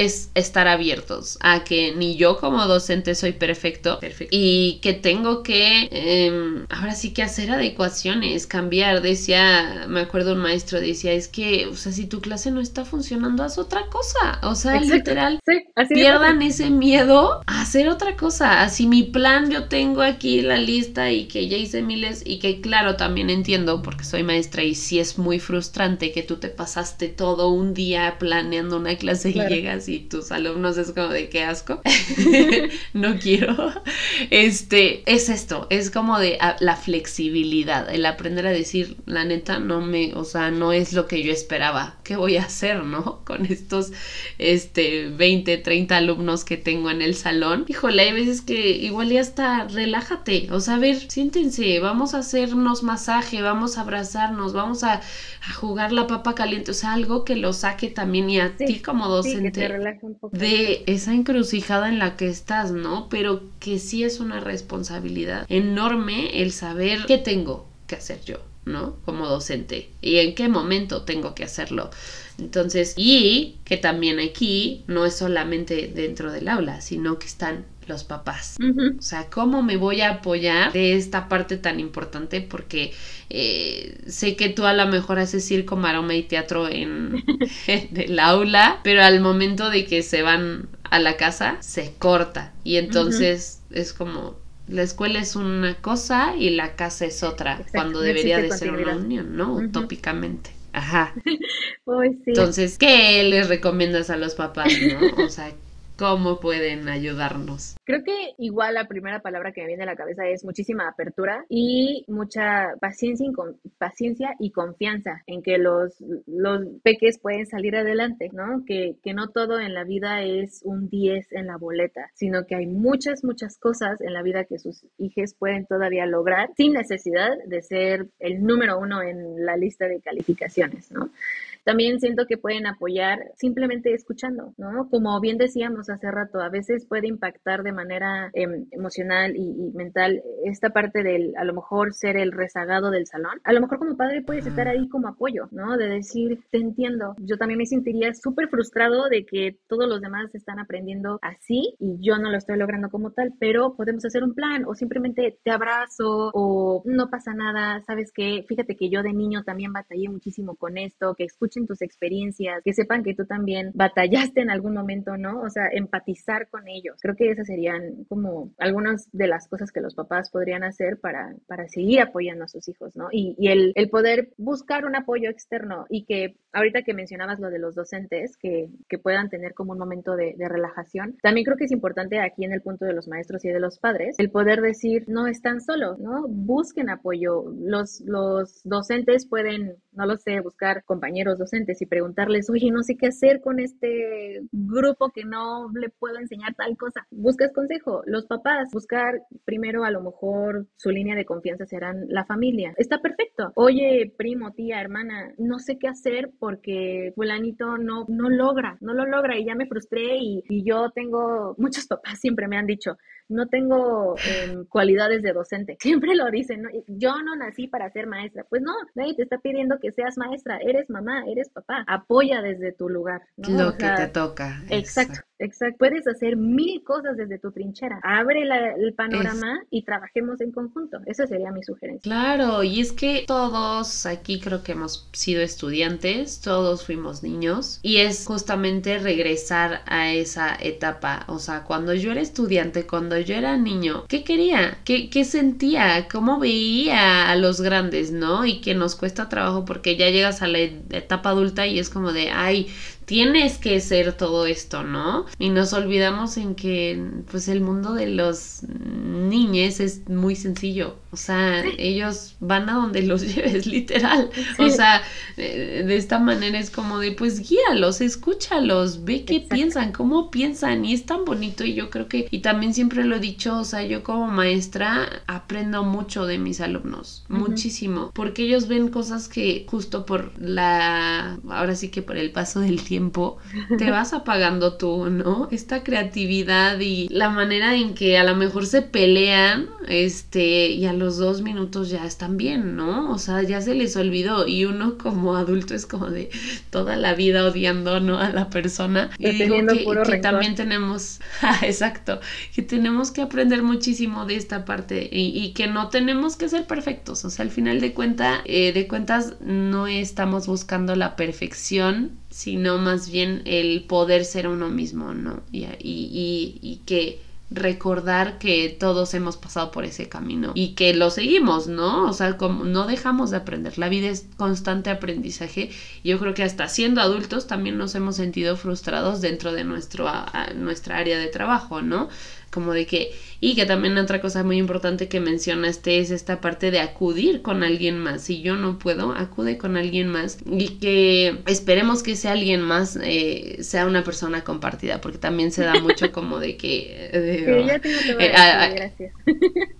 es estar abiertos a que ni yo como docente soy perfecto, y que tengo que em, ahora sí que hacer adecuaciones, cambiar. Decía, me acuerdo un maestro decía, es que, o sea, si tu clase no está funcionando, haz otra cosa. O sea, literal, pierdan ese miedo a hacer otra cosa. Así mi plan yo tengo aquí la lista y que ya hice miles y que claro, también entiendo porque soy maestra y sí es muy frustrante que tú te pasaste todo un día planeando una clase y llegas y tus alumnos es como de qué asco, no quiero. Este, es esto, es como de ah, la flexibilidad, el aprender a decir, la neta, no me, o sea, no es lo que yo esperaba, ¿qué voy a hacer, no? Con estos, este, 20, 30 alumnos que tengo en el salón. Híjole, hay veces que igual ya está, relájate, o sea, a ver, siéntense, vamos a hacernos masaje, vamos a abrazarnos, vamos a, jugar la papa caliente, o sea, algo que lo saque también y a ti como docente de esa encrucijada en la que estás, ¿no? Pero que sí es una responsabilidad enorme el saber qué tengo que hacer yo, ¿no? Como docente y en qué momento tengo que hacerlo. Entonces, y que también aquí no es solamente dentro del aula, sino que están los papás. O sea, ¿cómo me voy a apoyar de esta parte tan importante? Porque eh, sé que tú a lo mejor haces circo, maroma y teatro en, el aula, pero al momento de que se van a la casa, se corta. Y entonces es como, la escuela es una cosa y la casa es otra, cuando debería de ser una unión, ¿no? Utópicamente. Ajá. Entonces, ¿qué les recomiendas a los papás, no? O sea, cómo pueden ayudarnos. Creo que igual la primera palabra que me viene a la cabeza es muchísima apertura y mucha paciencia y, confianza en que los, los peques pueden salir adelante, ¿no? Que, que no todo en la vida es un 10 en la boleta, sino que hay muchas, muchas cosas en la vida que sus hijos pueden todavía lograr sin necesidad de ser el número uno en la lista de calificaciones, ¿no? También siento que pueden apoyar simplemente escuchando, ¿no? Como bien decíamos hace rato, a veces puede impactar de manera em, emocional y, mental esta parte del, a lo mejor, ser el rezagado del salón. A lo mejor como padre puedes estar ahí como apoyo, ¿no? De decir, te entiendo. Yo también me sentiría súper frustrado de que todos los demás están aprendiendo así y yo no lo estoy logrando como tal, pero podemos hacer un plan o simplemente te abrazo o no pasa nada, ¿sabes qué? Fíjate que yo de niño también batallé muchísimo con esto, que escuchen tus experiencias, que sepan que tú también batallaste en algún momento, ¿no? O sea, empatizar con ellos. Creo que esas serían como algunas de las cosas que los papás podrían hacer para, para seguir apoyando a sus hijos, ¿no? Y, y el, el poder buscar un apoyo externo y que ahorita que mencionabas lo de los docentes, que, que puedan tener como un momento de, de, relajación, también creo que es importante aquí en el punto de los maestros y de los padres, el poder decir, no están solos, ¿no? Busquen apoyo. Los, los docentes pueden, no lo sé, buscar compañeros docentes y preguntarles, oye, no sé qué hacer con este grupo que no le puedo enseñar tal cosa. Buscas consejo. Los papás, buscar primero a lo mejor su línea de confianza serán la familia. Está perfecto. Oye, primo, tía, hermana, no sé qué hacer porque fulanito no, no logra, no lo logra y ya me frustré y, y yo tengo, muchos papás siempre me han dicho, no tengo em, cualidades de docente. Siempre lo dicen, ¿no? yo no nací para ser maestra. Pues no, nadie te está pidiendo que seas maestra, eres mamá, eres papá, apoya desde tu lugar. Lo que te toca. Exacto, exacto. Puedes hacer mil cosas desde tu trinchera. Abre el panorama y trabajemos en conjunto. Esa sería mi sugerencia. Claro, y es que todos aquí creo que hemos sido estudiantes, todos fuimos niños, y es justamente regresar a esa etapa. O sea, cuando yo era estudiante, cuando yo era niño, ¿qué quería? ¿Qué, qué sentía? ¿Cómo veía a los grandes, no? Y que nos cuesta trabajo porque ya llegas a la etapa adulta y es como de, ay, tienes que ser todo esto, ¿no? Y nos olvidamos en que pues el mundo de los niñes es muy sencillo. O sea, ellos van a donde los lleves, literal. O sea, de esta manera es como de pues guíalos, escúchalos, ve qué piensan, cómo piensan. Y es tan bonito y yo creo que, y también siempre lo he dicho, o sea, yo como maestra aprendo mucho de mis alumnos, muchísimo, porque ellos ven cosas que justo por la, ahora sí que por el paso del tiempo, te vas apagando tú, ¿no? Esta creatividad y la manera en que a lo mejor se pelean, este, y a los dos minutos ya están bien, ¿no? O sea, ya se les olvidó y uno como adulto es como de toda la vida odiando, ¿no? A la persona. Y digo que, también tenemos, exacto, que tenemos que aprender muchísimo de esta parte y, que no tenemos que ser perfectos, o sea, al final de cuenta, eh, de cuentas no estamos buscando la perfección sino más bien el poder ser uno mismo, ¿no? Y, y, y, que recordar que todos hemos pasado por ese camino y que lo seguimos, ¿no? O sea, como no dejamos de aprender. La vida es constante aprendizaje. Y yo creo que hasta siendo adultos también nos hemos sentido frustrados dentro de nuestro, nuestra área de trabajo, ¿no? Como de que y que también otra cosa muy importante que mencionaste es esta parte de acudir con alguien más. Si yo no puedo, acude con alguien más y que esperemos que sea alguien más eh, sea una persona compartida, porque también se da mucho como de que...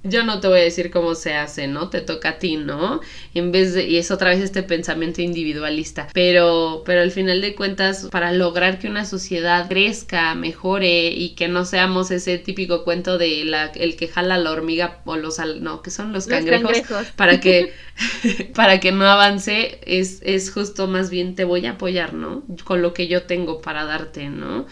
yo no te voy a decir cómo se hace, ¿no? Te toca a ti, ¿no? En vez de... Y es otra vez este pensamiento individualista. Pero, pero al final de cuentas, para lograr que una sociedad crezca, mejore y que no seamos ese típico cuento de el que jala la hormiga o los, no, que son los, cangrejos, para que, para que no avance, es, es justo más bien te voy a apoyar, ¿no? Con lo que yo tengo para darte, ¿no?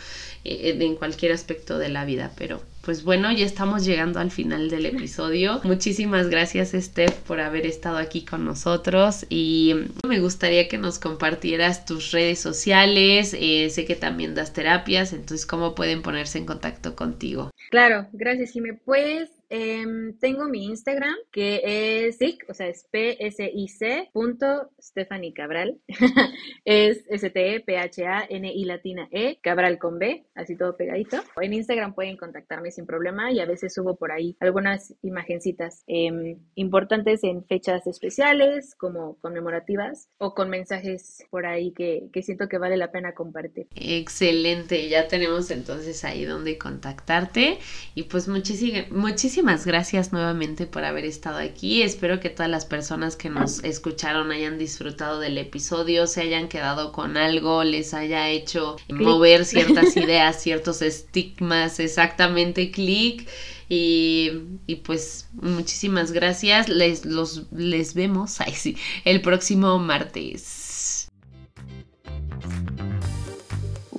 Eh, en cualquier aspecto de la vida, pero pues bueno, ya estamos llegando al final del episodio. Muchísimas gracias, Steph, por haber estado aquí con nosotros y me gustaría que nos compartieras tus redes sociales. Eh, sé que también das terapias, entonces, ¿cómo pueden ponerse en contacto contigo? Claro, gracias, Jimé. Pues Em, tengo mi Instagram que es SIC, es P-S-I-C punto Stephanie Cabral. es S-T-E-P-H-A-N-I latina E, Cabral con B, así todo pegadito. En Instagram pueden contactarme sin problema y a veces subo por ahí algunas imagencitas em, importantes en fechas especiales, como conmemorativas, o con mensajes por ahí que, que siento que vale la pena compartir. Excelente, ya tenemos entonces ahí donde contactarte y pues muchísimas, muchísimas muchísimas gracias nuevamente por haber estado aquí. Espero que todas las personas que nos escucharon hayan disfrutado del episodio, se hayan quedado con algo, les haya hecho mover ciertas ideas, ciertos estigmas, exactamente clic. Y, y, pues muchísimas gracias. Les, los, les vemos ay, sí, el próximo martes.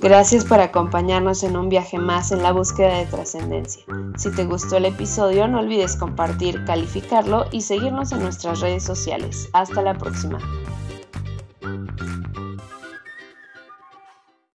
Gracias por acompañarnos en un viaje más en la búsqueda de trascendencia. Si te gustó el episodio, no olvides compartir, calificarlo y seguirnos en nuestras redes sociales. Hasta la próxima.